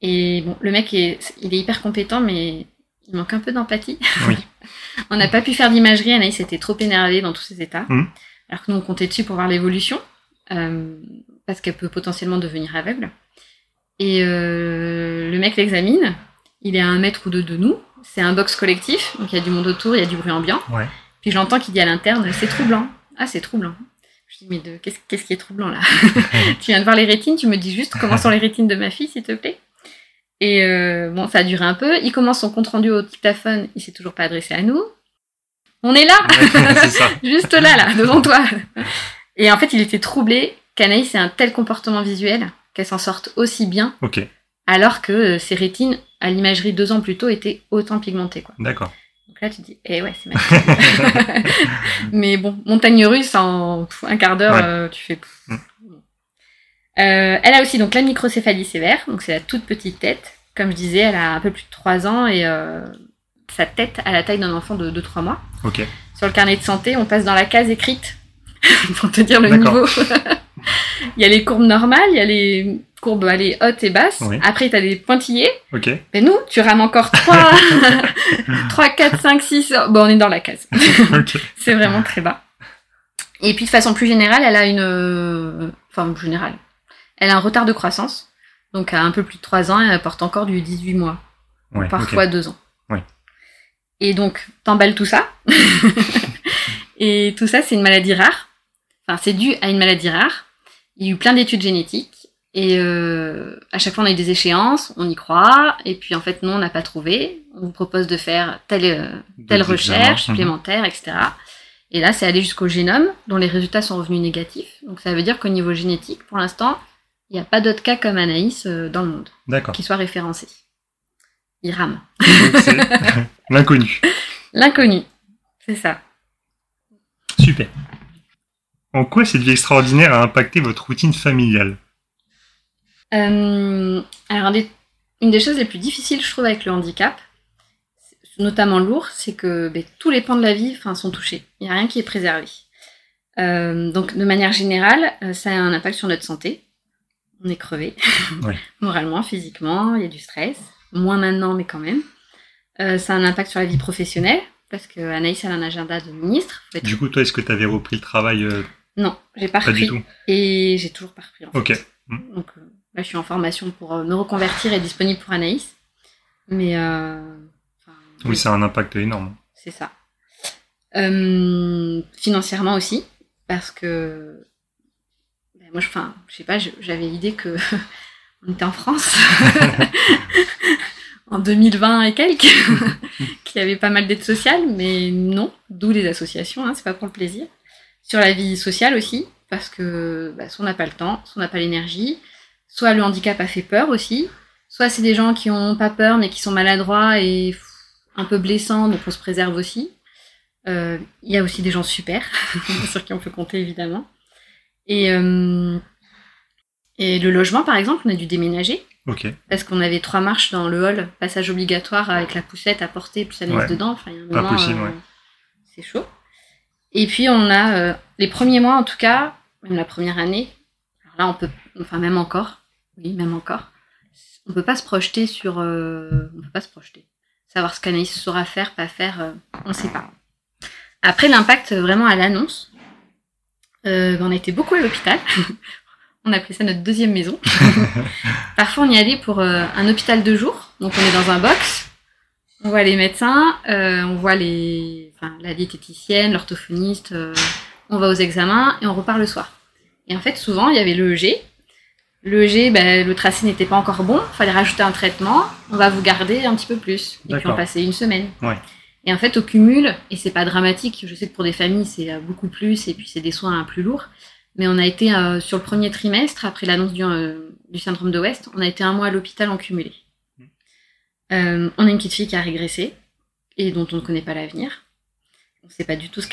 Et bon, le mec, est, il est hyper compétent, mais il manque un peu d'empathie. Oui. on n'a pas pu faire d'imagerie. Anaïs était trop énervée dans tous ses états. Mhm. Alors que nous, on comptait dessus pour voir l'évolution, euh, parce qu'elle peut potentiellement devenir aveugle. Et euh, le mec l'examine. Il est à un mètre ou deux de nous. C'est un box collectif, donc il y a du monde autour, il y a du bruit ambiant. Ouais. Puis j'entends qu'il dit à l'interne, c'est troublant. Ah, c'est troublant. Je dis, mais de, qu'est-ce, qu'est-ce qui est troublant là? Tu viens de voir les rétines, tu me dis juste comment sont les rétines de ma fille, s'il te plaît Et euh, bon, ça a duré un peu. Il commence son compte rendu au dictaphone, il s'est toujours pas adressé à nous. On est là ça. Juste là, là, devant toi. Et en fait, il était troublé qu'Anaïs ait un tel comportement visuel qu'elle s'en sorte aussi bien, Ok, alors que euh, ses rétines, à l'imagerie deux ans plus tôt, étaient autant pigmentées. Quoi. d'accord. Donc là, tu te dis, eh ouais, c'est magnifique. Mais bon, montagne russe, en un quart d'heure, Ouais. euh, tu fais. Mm. Euh, elle a aussi donc la microcéphalie sévère, donc c'est la toute petite tête. Comme je disais, elle a un peu plus de 3 ans et euh, sa tête a la taille d'un enfant de 2-3 mois. Ok, Sur le carnet de santé, on passe dans la case écrite pour te dire le niveau. il y a les courbes normales, il y a les courbes allez, hautes et basses. Oui. Après, tu as des pointillés. ok, Mais nous, tu rames encore 3, 3 4, 5, 6. Bon, on est dans la case. ok. C'est vraiment très bas. Et puis, de façon plus générale, elle a une. euh, Enfin, générale. Elle a un retard de croissance. Donc, à un peu plus de 3 ans, elle porte encore du 18 mois Ouais, parfois ok. deux ans. Ouais. Et donc, t'emballes tout ça. et tout ça, c'est une maladie rare. Enfin, c'est dû à une maladie rare. Il y a eu plein d'études génétiques. Et euh, à chaque fois, on a eu des échéances, on y croit. Et puis, en fait, non, on n'a pas trouvé. On vous propose de faire telle, euh, telle recherche examens. supplémentaire, etc. Et là, c'est aller jusqu'au génome, dont les résultats sont revenus négatifs. Donc, ça veut dire qu'au niveau génétique, pour l'instant, il n'y a pas d'autres cas comme Anaïs euh, dans le monde qui soient référencés. Il rame. L'inconnu. L'inconnu, c'est ça. Super. En quoi cette vie extraordinaire a impacté votre routine familiale? Euh, alors, une des choses les plus difficiles, je trouve, avec le handicap, notamment lourd, c'est que ben, tous les pans de la vie sont touchés. Il n'y a rien qui est préservé. Euh, donc, de manière générale, euh, ça a un impact sur notre santé. On est crevé, Ouais. moralement, physiquement, il y a du stress. Moins maintenant, mais quand même. Euh, ça a un impact sur la vie professionnelle, parce que Anaïs elle a un agenda de ministre. Faut être- Du coup, toi, est-ce que tu avais repris le travail euh, Non, j'ai pas Pas du repris. tout. Et j'ai toujours pas repris. en fait. Ok. Donc euh, là, je suis en formation pour euh, me reconvertir et disponible pour Anaïs. Mais Oui, ça a un impact énorme. c'est ça. Financièrement aussi, parce que ben, moi, je, enfin, je sais pas, j'avais l'idée que on était en France en 2020 et quelques, qu'il y avait pas mal d'aides sociales, mais non, d'où les associations, hein, c'est pas pour le plaisir. Sur la vie sociale aussi, parce que bah, soit on n'a pas le temps, soit on n'a pas l'énergie, soit le handicap a fait peur aussi, soit c'est des gens qui ont pas peur mais qui sont maladroits et un peu blessants, donc on se préserve aussi. Euh, Il y a aussi des gens super, sur qui on peut compter évidemment. Et, euh, et le logement, par exemple, on a dû déménager parce qu'on avait trois marches dans le hall, passage obligatoire avec la poussette à porter plus la Ouais. dedans. Enfin, il y a un Pas moment, possible, euh, ouais. C'est chaud. Et puis on a euh, les premiers mois en tout cas, même la première année. Alors là, on peut, enfin même encore, oui, même encore, on peut pas se projeter sur, euh, on peut pas se projeter, savoir ce qu'Anaïs saura faire, pas faire, on sait pas. Après l'impact vraiment à l'annonce, euh, on a été beaucoup à l'hôpital. on appelait ça notre deuxième maison. Parfois, on y allait pour euh, un hôpital de jour. Donc, on est dans un box. On voit les médecins, euh, on voit les, enfin, la diététicienne, l'orthophoniste. euh, on va aux examens et on repart le soir. Et en fait, souvent, il y avait le EG. Le EG, ben, le tracé n'était pas encore bon. Fallait rajouter un traitement. On va vous garder un petit peu plus. Et puis, on passait une semaine. Ouais. Et en fait, au cumul, et c'est pas dramatique, je sais que pour des familles, c'est beaucoup plus, et puis c'est des soins plus lourds. Mais on a été euh, sur le premier trimestre, après l'annonce du, euh, du syndrome de West, on a été un mois à l'hôpital en cumulé. Euh, on a une petite fille qui a régressé et dont on ne connaît pas l'avenir. On ne sait pas du tout ce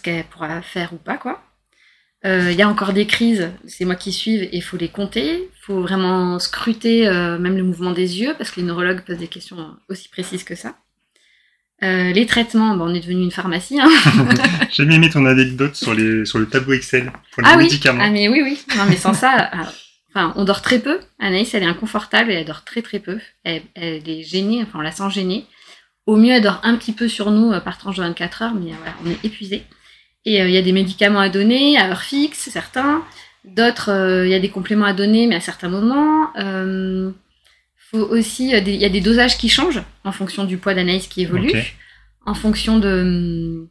qu'elle pourra faire ou pas, Il y a encore des crises, c'est moi qui suive, et il faut les compter. Il faut vraiment scruter même le mouvement des yeux, parce que les neurologues posent des questions aussi précises que ça. Euh, les traitements, bon, on est devenu une pharmacie. Hein. J'ai bien aimé ton anecdote sur, les, sur le tableau Excel pour les ah oui, médicaments. ah mais oui, oui. Non, mais sans ça, ah, enfin, on dort très peu. Anaïs, elle est inconfortable et elle dort très très peu. Elle, elle est gênée, enfin, on la sent gênée. Au mieux, elle dort un petit peu sur nous euh, par tranche de 24 heures, mais euh, voilà, on est épuisé. Et euh, il y a des médicaments à donner à heure fixe, certains. D'autres, euh, il y a des compléments à donner, mais à certains moments. Faut aussi, il y a des dosages qui changent en fonction du poids d'Anaïs qui évolue, en fonction de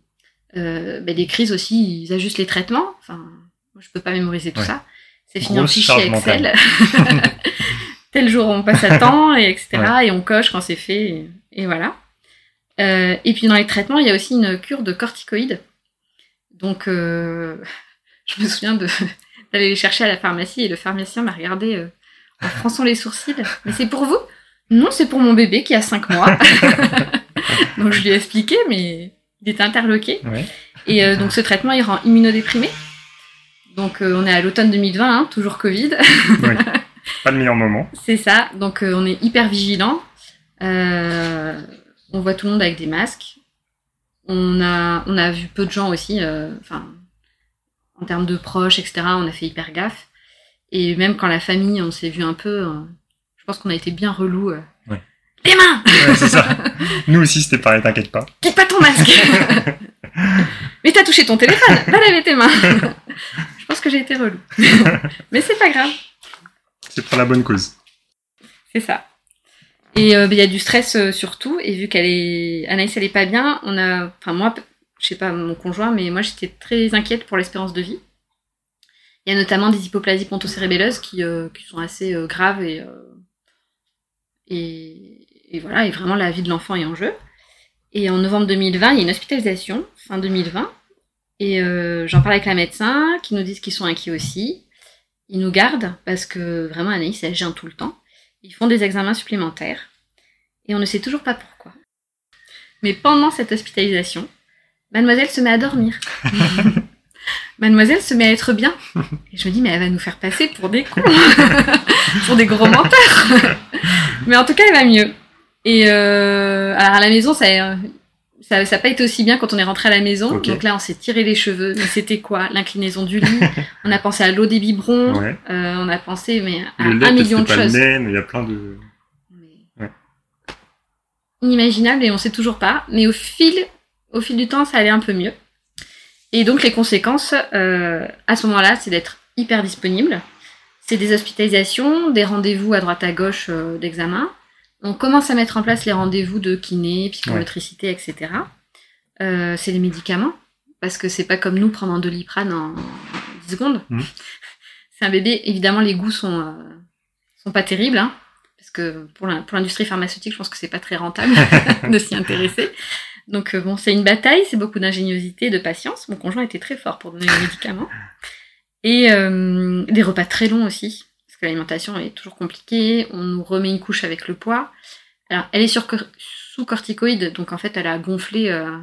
euh, ben, des crises aussi. Ils ajustent les traitements. Enfin, moi, je peux pas mémoriser tout Ouais. ça. C'est fini en fichier Excel. Tel jour on passe à temps et etc. Et on coche quand c'est fait et, et voilà. Euh, et puis dans les traitements, il y a aussi une cure de corticoïdes. Donc, euh, je me souviens d'aller les chercher à la pharmacie et le pharmacien m'a regardé en fronçant les sourcils. Mais c'est pour vous? Non, c'est pour mon bébé qui a 5 mois. donc je lui ai expliqué, mais il était interloqué. Ouais. Et euh, donc ce traitement, il rend immunodéprimé. Donc euh, on est à l'automne 2020, hein, toujours Covid. Oui. Pas le meilleur moment. C'est ça. Donc euh, on est hyper vigilant. Euh, on voit tout le monde avec des masques. On a, on a vu peu de gens aussi. euh, Enfin, en termes de proches, etc. On a fait hyper gaffe. Et même quand la famille, on s'est vu un peu. euh, je pense qu'on a été bien relou. euh. Ouais. Les mains Ouais, c'est ça. Nous aussi, c'était pareil, t'inquiète pas. Quitte pas ton masque Mais t'as touché ton téléphone Va laver tes mains Je pense que j'ai été relou. Mais c'est pas grave. C'est pour la bonne cause. C'est ça. Et euh, bah, il y a du stress euh, surtout, et vu qu'elle est. Anaïs, elle est pas bien, on a. Enfin, moi, je sais pas mon conjoint, mais moi, j'étais très inquiète pour l'espérance de vie. Il y a notamment des hypoplasies pontocérébelleuses qui, euh, qui sont assez euh, graves et, euh, et. Voilà, et vraiment la vie de l'enfant est en jeu. Et en novembre 2020, il y a une hospitalisation, fin 2020. Et j'en parle avec la médecin, qui nous disent qu'ils sont inquiets aussi. Ils nous gardent parce que vraiment Anaïs, elle gêne tout le temps. Ils font des examens supplémentaires et on ne sait toujours pas pourquoi. Mais pendant cette hospitalisation, mademoiselle se met à dormir. mademoiselle se met à être bien. Et je me dis, mais elle va nous faire passer pour des cons, pour des gros menteurs. mais en tout cas, elle va mieux. Et euh, alors à la maison, ça ça n'a pas été aussi bien quand on est rentré à la maison. Donc là, on s'est tiré les cheveux. Mais c'était quoi? L'inclinaison du lit. on a pensé à l'eau des biberons. Ouais. Euh, on a pensé mais à Le un million de choses. il y a plein de. Ouais. Inimaginable et on sait toujours pas. Mais au fil, au fil du temps, ça allait un peu mieux. Et donc les conséquences, euh, à ce moment-là, c'est d'être hyper disponible. C'est des hospitalisations, des rendez-vous à droite à gauche euh, d'examen. On commence à mettre en place les rendez-vous de kiné, psychomotricité, etc. Euh, c'est les médicaments, parce que c'est pas comme nous prendre un doliprane en 10 secondes. Mhm. C'est un bébé, évidemment les goûts sont, sont pas terribles, hein, parce que pour l'industrie pharmaceutique, je pense que c'est pas très rentable de s'y intéresser. Donc euh, bon, c'est une bataille, c'est beaucoup d'ingéniosité, de patience. Mon conjoint était très fort pour donner les médicaments. Et euh, des repas très longs aussi, parce que l'alimentation est toujours compliquée. On nous remet une couche avec le poids. Alors, elle est sur sous corticoïde, donc en fait, elle a gonflé, euh,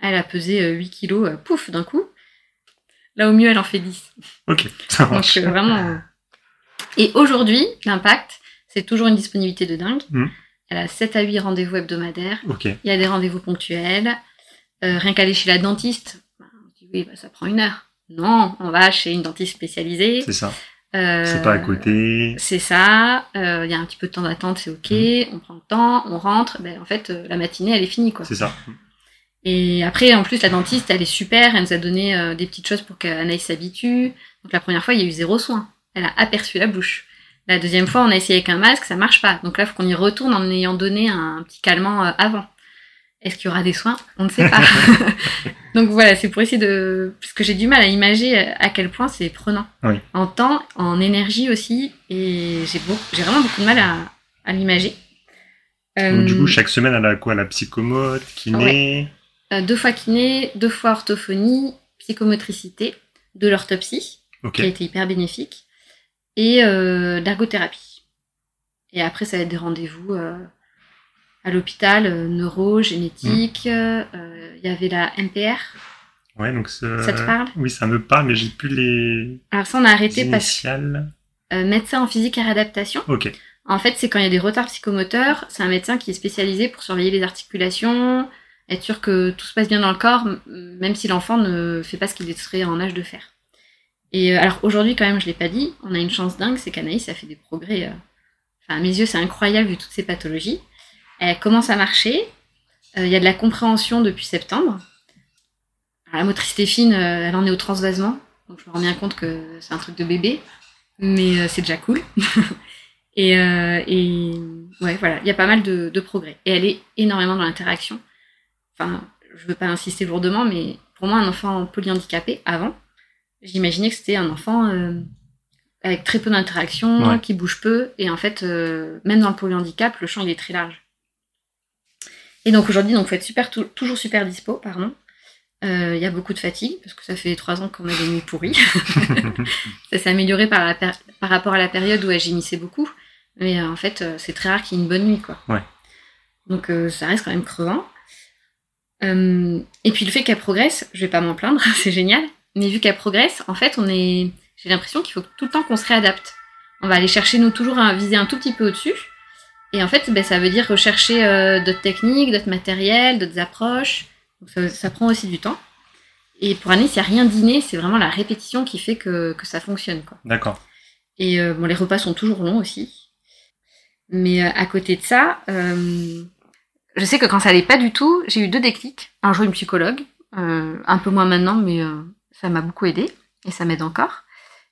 elle a pesé euh, 8 kilos, euh, pouf, d'un coup. Là, au mieux, elle en fait 10. Ok, ça Donc marche. euh, vraiment. Et aujourd'hui, l'impact, c'est toujours une disponibilité de dingue. Mhm. Elle a 7 à 8 rendez-vous hebdomadaires. Il y a des rendez-vous ponctuels. Euh, rien qu'aller chez la dentiste, bah, on dit oui, bah, ça prend une heure. Non, on va chez une dentiste spécialisée. C'est ça. Euh, C'est pas à côté. C'est ça. euh, Il y a un petit peu de temps d'attente, c'est ok. Mhm. On prend le temps, on rentre. Ben, en fait, la matinée, elle est finie, quoi. C'est ça. Et après, en plus, la dentiste, elle est super. Elle nous a donné des petites choses pour qu'Anaïs s'habitue. Donc la première fois, il y a eu zéro soin. Elle a aperçu la bouche. La deuxième fois, on a essayé avec un masque, ça marche pas. Donc là, il faut qu'on y retourne en ayant donné un petit calmant euh, avant. Est-ce qu'il y aura des soins? On ne sait pas. Donc voilà, c'est pour essayer de... Parce que j'ai du mal à imager à quel point c'est prenant. Oui. En temps, en énergie aussi. Et j'ai vraiment beaucoup de mal à, à l'imager. Du Euh, coup, chaque semaine, elle a quoi? La psychomote, kiné? euh, deux fois kiné, deux fois orthophonie, psychomotricité, de l'orthopsie. Qui a été hyper bénéfique, et euh, d'ergothérapie. Et après, ça va être des rendez-vous euh, à l'hôpital, euh, neuro, génétique. euh, Il y avait la MPR. Ouais, donc ce- Ça te parle? Oui, ça me parle, mais j'ai plus les Alors ça, on a arrêté parce initiales. que euh, médecin en physique et réadaptation. Ok. En fait, c'est quand il y a des retards psychomoteurs, c'est un médecin qui est spécialisé pour surveiller les articulations, être sûr que tout se passe bien dans le corps, même si l'enfant ne fait pas ce qu'il serait en âge de faire. Et euh, alors aujourd'hui, quand même, je l'ai pas dit, on a une chance dingue, c'est qu'Anaïs a fait des progrès. euh, Enfin, à mes yeux, c'est incroyable vu toutes ces pathologies. Elle commence à marcher. euh, Il y a de la compréhension depuis septembre. Alors, la motricité fine, elle en est au transvasement, donc je me rends bien compte que c'est un truc de bébé, mais c'est déjà cool. Et, voilà, il y a pas mal de, de progrès. Et elle est énormément dans l'interaction. Enfin, je veux pas insister lourdement, mais pour moi, un enfant polyhandicapé, avant, j'imaginais que c'était un enfant euh, avec très peu d'interaction, Ouais. qui bouge peu. Et en fait, euh, même dans le polyhandicap, le champ, il est très large. Et donc aujourd'hui, donc faut être super, tou- toujours super dispo, pardon. Euh, Il y a beaucoup de fatigue, parce que ça fait trois ans qu'on a des nuits pourries. ça s'est amélioré par, la par rapport à la période où elle gémissait beaucoup. Mais en fait, c'est très rare qu'il y ait une bonne nuit, quoi. Ouais. Donc ça reste quand même crevant. Et puis le fait qu'elle progresse, je vais pas m'en plaindre, c'est génial. Mais vu qu'elle progresse, en fait, on est, j'ai l'impression qu'il faut tout le temps qu'on se réadapte. On va aller chercher nous toujours à viser un tout petit peu au-dessus. Et en fait, ben, ça veut dire rechercher euh, d'autres techniques, d'autres matériels, d'autres approches. Donc ça, ça prend aussi du temps. Et pour Anis, il n'y a rien d'inné, c'est vraiment la répétition qui fait que, que ça fonctionne. D'accord. Et euh, bon, les repas sont toujours longs aussi. Mais euh, à côté de ça, je sais que quand ça allait pas du tout, j'ai eu deux déclics. Un jour, une psychologue, un peu moins maintenant, mais ça m'a beaucoup aidé et ça m'aide encore.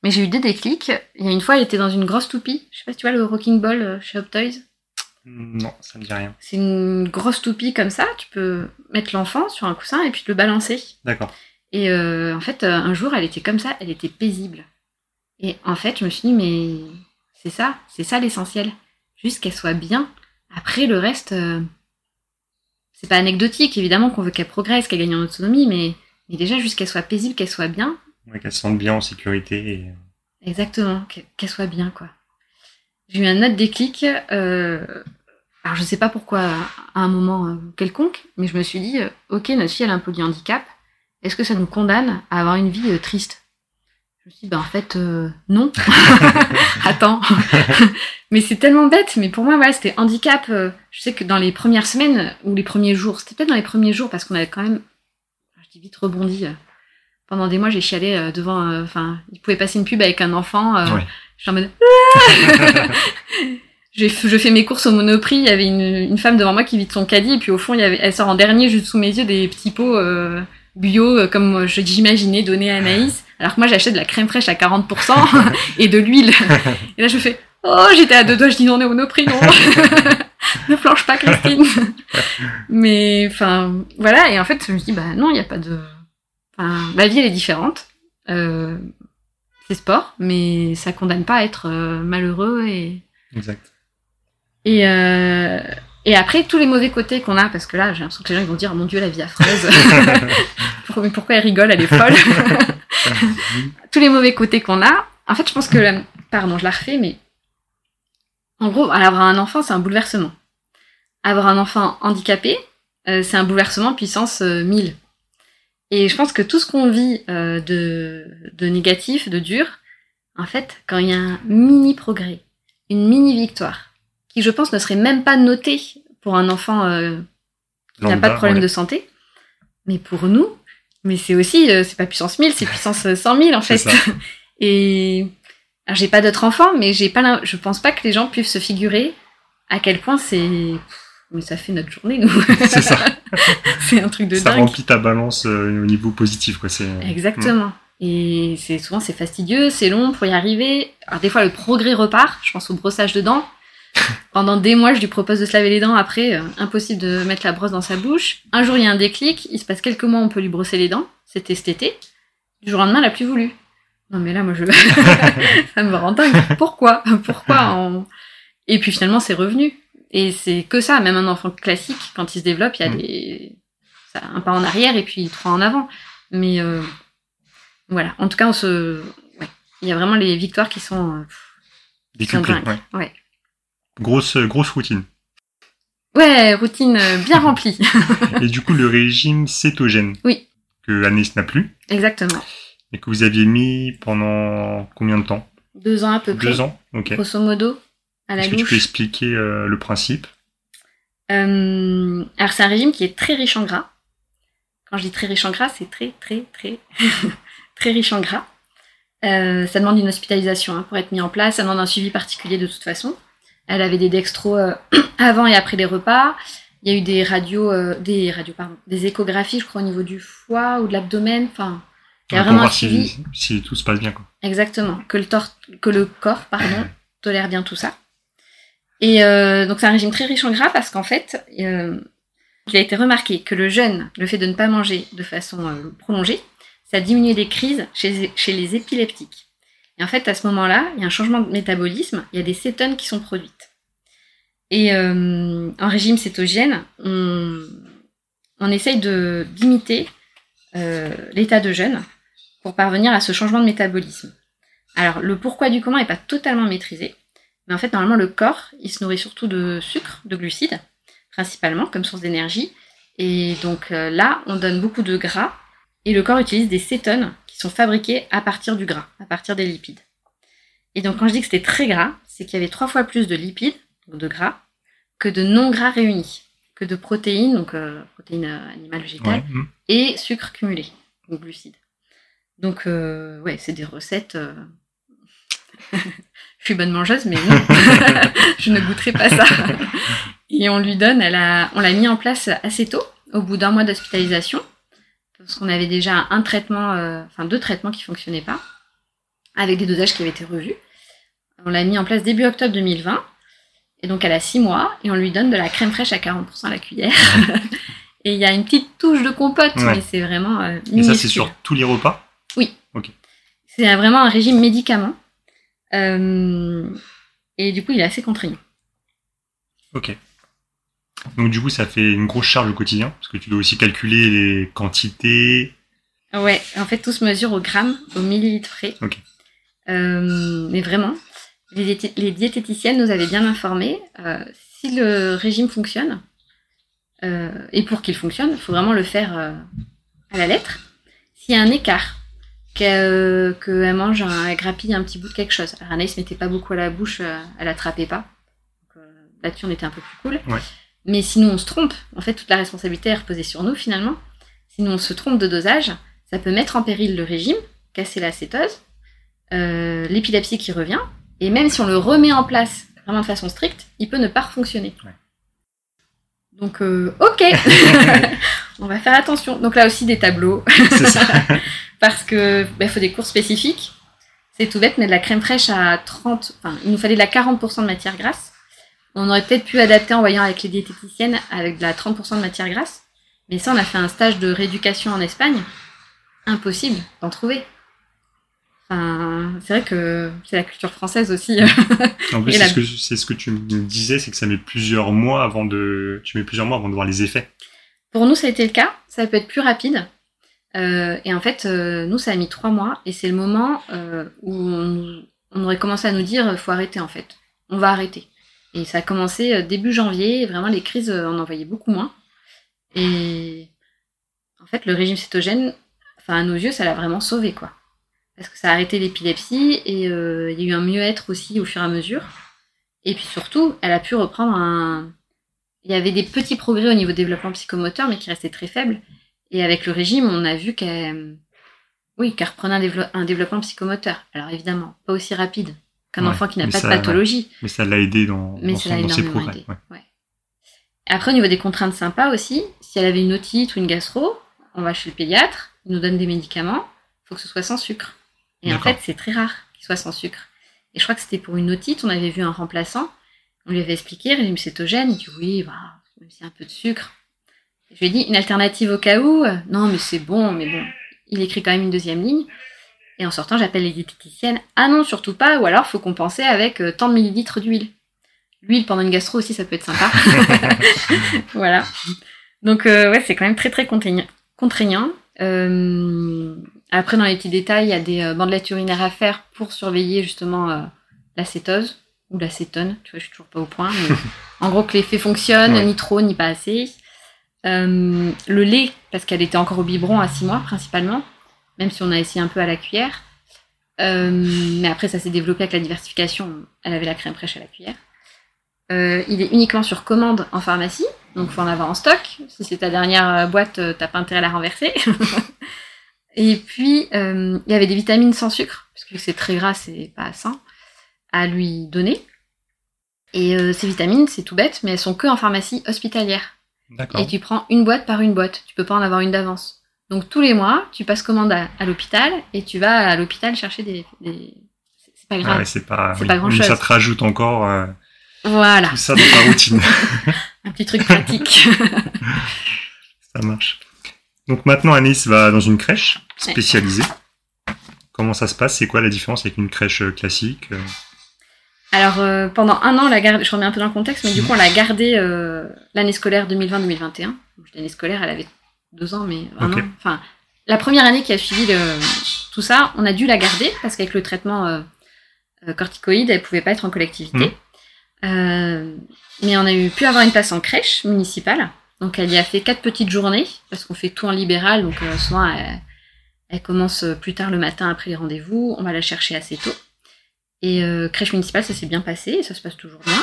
Mais j'ai eu deux déclics. Il y a une fois, elle était dans une grosse toupie. Je sais pas si tu vois le Rocking Ball euh, chez Hop Toys. Non, ça me dit rien. C'est une grosse toupie comme ça. Tu peux mettre l'enfant sur un coussin et puis le balancer. D'accord. Et euh, en fait, euh, un jour, elle était comme ça, elle était paisible. Et en fait, je me suis dit, mais c'est ça, c'est ça l'essentiel. Juste qu'elle soit bien. Après, le reste, euh, c'est pas anecdotique, évidemment qu'on veut qu'elle progresse, qu'elle gagne en autonomie, mais, mais déjà, juste qu'elle soit paisible, qu'elle soit bien. Ouais, qu'elles se sentent bien en sécurité. Et... Exactement, que- qu'elle soit bien, quoi. J'ai eu un autre déclic. Euh, alors, je sais pas pourquoi, à un moment euh, quelconque, mais je me suis dit, euh, ok, notre fille, elle a un polyhandicap. Est-ce que ça nous condamne à avoir une vie euh, triste? Je me suis dit, bah en fait, euh, non. Attends. mais c'est tellement bête. Mais pour moi, voilà, c'était handicap. euh, je sais que dans les premières semaines ou les premiers jours, c'était peut-être dans les premiers jours parce qu'on avait quand même, dis vite rebondi. euh, pendant des mois, j'ai chialé euh, devant. euh, Enfin, il pouvait passer une pub avec un enfant. Ouais. Je suis en mode. J'ai je fais mes courses au Monoprix, il y avait une, une femme devant moi qui vide son caddie, et puis au fond, il y avait, elle sort en dernier, juste sous mes yeux, des petits pots bio, comme je- j'imaginais donner à Anaïs. Alors que moi, j'achète de la crème fraîche à 40% et de l'huile. Et là, je fais Oh, j'étais à deux doigts, je dis non, on est au Monoprix, non Ne flanche pas, Christine Mais, enfin, voilà, et en fait, je me dis Bah non, il n'y a pas de. Enfin, la vie, elle est différente. Euh, c'est sport, mais ça condamne pas à être euh, malheureux et. Exact. Et, euh, et après, tous les mauvais côtés qu'on a, parce que là, j'ai l'impression que les gens ils vont dire, mon Dieu, la vie affreuse. Pourquoi- pourquoi elle rigole, elle est folle? tous les mauvais côtés qu'on a. En fait, je pense que, pardon, je la refais, mais en gros, avoir un enfant, c'est un bouleversement. Avoir un enfant handicapé, euh, c'est un bouleversement puissance euh, 1000. Et je pense que tout ce qu'on vit euh, de, de négatif, de dur, en fait, quand il y a un mini progrès, une mini victoire, qui je pense ne serait même pas notée pour un enfant euh, qui n'a pas de problème ouais. de santé, mais pour nous, mais c'est aussi, c'est pas puissance 1000, c'est puissance euh, 100 000 en fait. Et alors, j'ai pas d'autres enfants, mais j'ai pas, je pense pas que les gens puissent se figurer à quel point c'est, mais ça fait notre journée nous. C'est ça. c'est un truc de Ça dingue. remplit ta balance euh, au niveau positif, quoi. C'est. Exactement. Et c'est souvent c'est fastidieux, c'est long pour y arriver. Alors des fois le progrès repart. Je pense au brossage de dents. Pendant des mois, je lui propose de se laver les dents. Après, euh, impossible de mettre la brosse dans sa bouche. Un jour, il y a un déclic. Il se passe quelques mois, on peut lui brosser les dents. C'était cet été. Du jour au lendemain, elle a plus voulu. Non mais là, moi, je, ça me rend dingue. Pourquoi? Pourquoi on- Et puis finalement, c'est revenu. Et c'est que ça. Même un enfant classique, quand il se développe, il y a Mm. des un pas en arrière et puis trois en avant. Mais euh, voilà. En tout cas, on se, ouais. Il y a vraiment les victoires qui sont. euh, dingue, ouais. ouais. Grosse, grosse routine. Ouais, routine euh, bien remplie. Et du coup, le régime cétogène. Oui. Que Anaïs n'a plus. Exactement. Et que vous aviez mis pendant combien de temps? Deux ans à peu près. Deux ans Ok. Grosso modo, à la Est-ce que tu peux expliquer euh, le principe? Euh, alors c'est un régime qui est très riche en gras. Quand je dis très riche en gras, c'est très très très très riche en gras. Euh, ça demande une hospitalisation hein, pour être mis en place, ça demande un suivi particulier de toute façon. Elle avait des dextros avant et après les repas. Il y a eu des radios, des radios pardon, des échographies, je crois au niveau du foie ou de l'abdomen. Enfin, il y a Pour vraiment un voir suivi. si, si tout se passe bien. Quoi. Exactement, que le, tor- que le corps pardon, tolère bien tout ça. Et euh, donc c'est un régime très riche en gras parce qu'en fait, euh, il a été remarqué que le jeûne, le fait de ne pas manger de façon euh, prolongée, ça diminuait les crises chez, chez les épileptiques. Et en fait, à ce moment-là, il y a un changement de métabolisme, il y a des cétones qui sont produites. Et en régime cétogène, on, on essaye de- d'imiter l'état de jeûne pour parvenir à ce changement de métabolisme. Alors, le pourquoi du comment n'est pas totalement maîtrisé, mais en fait, normalement, le corps, il se nourrit surtout de sucre, de glucides, principalement, comme source d'énergie. Et donc euh, là, on donne beaucoup de gras, et le corps utilise des cétones qui sont fabriquées à partir du gras, à partir des lipides. Et donc, quand je dis que c'était très gras, c'est qu'il y avait trois fois plus de lipides, donc de gras, que de non-gras réunis, que de protéines, donc euh, protéines euh, animales, végétales, Ouais. mm. et sucre cumulé, donc glucides. Donc, euh, ouais, c'est des recettes. euh, Je suis bonne mangeuse, mais non, je ne goûterai pas ça. Et on lui donne, elle a, on l'a mis en place assez tôt, au bout d'un mois d'hospitalisation, parce qu'on avait déjà un traitement, euh, enfin deux traitements qui fonctionnaient pas, avec des dosages qui avaient été revus. On l'a mis en place début octobre 2020, et donc elle a six mois, et on lui donne de la crème fraîche à 40% à la cuillère. et il y a une petite touche de compote, Ouais. mais c'est vraiment euh, Et ça, c'est sur tous les repas? C'est vraiment un régime médicament. Euh, et du coup, il est assez contraignant. Ok. Donc du coup, ça fait une grosse charge au quotidien, parce que tu dois aussi calculer les quantités. Ouais, en fait, tout se mesure au gramme, au millilitre près. Ok. Euh, mais vraiment, les, diété- les diététiciennes nous avaient bien informés. euh, si le régime fonctionne, euh, et pour qu'il fonctionne, il faut vraiment le faire à la lettre. S'il y a un écart, qu'elle mange, un, elle grappille un petit bout de quelque chose. Alors Anaïs mettait pas beaucoup à la bouche, euh, elle attrapait pas. Euh, Là-dessus, on était un peu plus cool. Ouais. Mais sinon, on se trompe. En fait, toute la responsabilité est reposée sur nous, finalement. Sinon, on se trompe de dosage. Ça peut mettre en péril le régime, casser la cétose, euh, l'épilepsie qui revient. Et même si on le remet en place vraiment de façon stricte, il peut ne pas fonctionner. Ouais. Donc, euh, ok, on va faire attention. Donc là aussi des tableaux, ça. parce que bah, faut des cours spécifiques. C'est tout bête, mais de la crème fraîche à 30, enfin, il nous fallait de la 40% de matière grasse. On aurait peut-être pu adapter en voyant avec les diététiciennes avec de la 30% de matière grasse. Mais ça, on a fait un stage de rééducation en Espagne. Impossible d'en trouver. Enfin, c'est vrai que c'est la culture française aussi. En plus, c'est la- ce, que, c'est ce que tu me disais, c'est que ça met plusieurs mois avant de, tu mets plusieurs mois avant de voir les effets. Pour nous, ça a été le cas. Ça peut être plus rapide. Euh, et en fait, euh, nous, ça a mis trois mois. Et c'est le moment euh, où on, aurait commencé à nous dire faut arrêter, en fait. On va arrêter. Et ça a commencé début janvier. Vraiment, les crises, on en voyait beaucoup moins. Et en fait, le régime cétogène, enfin, à nos yeux, ça l'a vraiment sauvé, quoi. Parce que ça a arrêté l'épilepsie et il y a eu un mieux-être aussi au fur et à mesure. Et puis surtout, elle a pu reprendre un, il y avait des petits progrès au niveau développement psychomoteur, mais qui restaient très faibles. Et avec le régime, on a vu qu'elle, oui, qu'elle reprenait un, dévelop- un développement psychomoteur. Alors évidemment, pas aussi rapide qu'un Ouais, enfant qui n'a pas ça, de pathologie, Mais ça l'a aidé dans, mais dans, ça son- dans ses progrès. aidé. ouais. Après, au niveau des contraintes sympas aussi, si elle avait une otite ou une gastro, on va chez le pédiatre, il nous donne des médicaments, il faut que ce soit sans sucre. Et en fait, c'est très rare qu'il soit sans sucre. Et je crois que c'était pour une otite, on avait vu un remplaçant, on lui avait expliqué, régime cétogène, il dit oui, bah, même a un peu de sucre. Je lui ai dit une alternative au cas où, non mais c'est bon, mais bon, il écrit quand même une deuxième ligne. Et en sortant, j'appelle les diététiciennes, ah non, surtout pas, ou alors faut compenser avec euh, tant de millilitres d'huile. L'huile pendant une gastro aussi, ça peut être sympa. voilà. Donc euh, ouais, c'est quand même très très contraignant. Euh, Après, dans les petits détails, il y a des bandelettes urinaires à faire pour surveiller justement la cétose ou l'acétone. Tu vois, je suis toujours pas au point. Mais en gros, que l'effet fonctionne, ni trop, ni pas assez. Le lait, parce qu'elle était encore au biberon à 6 mois principalement, même si on a essayé un peu à la cuillère. mais après, ça s'est développé avec la diversification. Elle avait la crème fraîche à la cuillère. Euh, il est uniquement sur commande en pharmacie, donc faut en avoir en stock. Si c'est ta dernière euh, boîte, euh, t'as pas intérêt à la renverser. et puis il y avait des vitamines sans sucre, parce que c'est très gras, c'est pas sain, à lui donner. Et ces vitamines, c'est tout bête, mais elles sont que en pharmacie hospitalière. Et tu prends une boîte par une boîte, tu peux pas en avoir une d'avance. Donc tous les mois, tu passes commande à, l'hôpital et tu vas à l'hôpital chercher des, C'est pas grave. c'est pas, grand chose. Ça te rajoute encore voilà. Tout ça dans ta routine. un petit truc pratique. ça marche. Donc maintenant, Anis va dans une crèche spécialisée. Comment ça se passe? C'est quoi la différence avec une crèche euh, classique euh? Alors euh, pendant un an, la garde, je remets un peu dans le contexte, mais du coup on l'a gardée l'année scolaire 2020-2021. L'année scolaire, elle avait deux ans, mais vraiment. Enfin, la première année qui a suivi tout ça, on a dû la garder parce qu'avec le traitement corticoïde, elle pouvait pas être en collectivité. Mmh. Euh, mais on a eu pu avoir une place en crèche municipale. Donc elle y a fait quatre petites journées, parce qu'on fait tout en libéral, donc euh, souvent elle, commence plus tard le matin après les rendez-vous, on va la chercher assez tôt. Et euh, crèche municipale, ça s'est bien passé, et ça se passe toujours bien.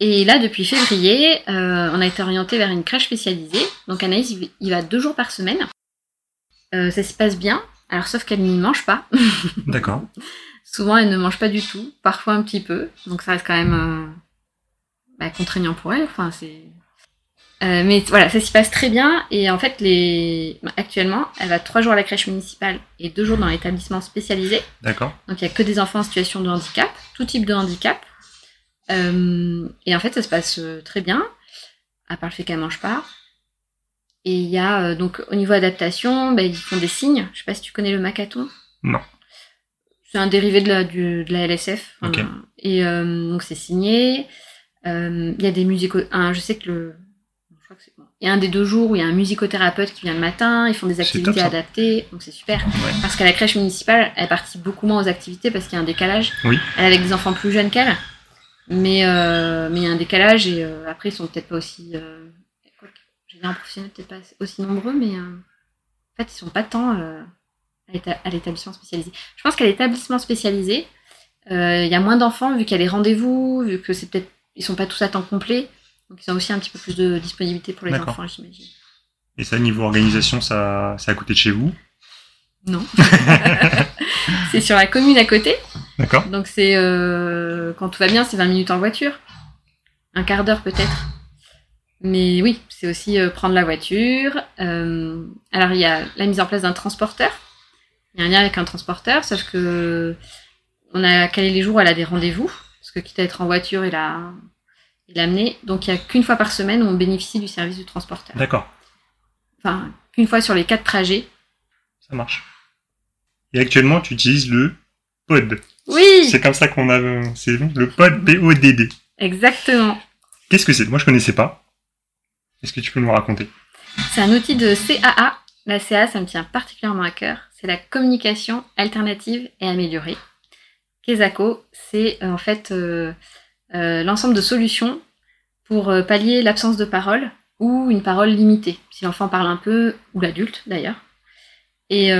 Et là, depuis février, on a été orienté vers une crèche spécialisée. Donc Anaïs, il va deux jours par semaine. ça se passe bien, alors sauf qu'elle n'y mange pas. D'accord. Souvent, elle ne mange pas du tout, parfois un petit peu. Donc ça reste quand même euh, bah, contraignant pour elle. Enfin, c'est. Euh, mais voilà, ça s'y passe très bien. Et en fait, les... actuellement, elle va trois jours à la crèche municipale et deux jours dans l'établissement spécialisé. D'accord. Donc il n'y a que des enfants en situation de handicap, tout type de handicap. Euh, et en fait, ça se passe très bien, à part le fait qu'elle mange pas. Et il y a donc au niveau adaptation, bah, ils font des signes. Je sais pas si tu connais le macaton. Non. C'est un dérivé de la, du, de la LSF. Et euh, donc c'est signé. Euh, il y a des musicos. je sais que le. A un des deux jours où il y a un musicothérapeute qui vient le matin, ils font des activités adaptées, donc c'est super. Parce qu'à la crèche municipale, elle participe beaucoup moins aux activités parce qu'il y a un décalage. Oui. Elle est avec des enfants plus jeunes qu'elle, mais euh, mais il y a un décalage et après ils sont peut-être pas aussi. J'ai un professionnel peut-être pas aussi nombreux, mais en fait ils sont pas tant à l'établissement spécialisé. Je pense qu'à l'établissement spécialisé, euh, il y a moins d'enfants vu qu'il y a les rendez-vous, vu que c'est peut-être ils sont pas tous à temps complet, donc ils ont aussi un petit peu plus de disponibilité pour les enfants, j'imagine. Et ça, niveau organisation, ça, ça à côté de chez vous? Non. c'est sur la commune à côté. D'accord. Donc c'est euh, quand tout va bien, c'est 20 minutes en voiture, un quart d'heure peut-être. Mais oui, c'est aussi euh, prendre la voiture. alors il y a la mise en place d'un transporteur il y a un lien avec un transporteur, sauf que on a calé les jours où elle a des rendez-vous, parce que quitte à être en voiture et la l'amener, donc il n'y a qu'une fois par semaine où on bénéficie du service du transporteur. D'accord. Enfin, qu'une fois sur les quatre trajets. Ça marche. Et actuellement, tu utilises le POD. Oui C'est comme ça qu'on a... C'est le POD, P-O-D-D. Exactement. Qu'est-ce que c'est? Moi, je connaissais pas. Est-ce que tu peux nous raconter? C'est un outil de CAA. La CAA, ça me tient particulièrement à cœur c'est la communication alternative et améliorée. Kesako, c'est euh, en fait euh, euh, l'ensemble de solutions pour pallier l'absence de parole ou une parole limitée, si l'enfant parle un peu, ou l'adulte d'ailleurs. Et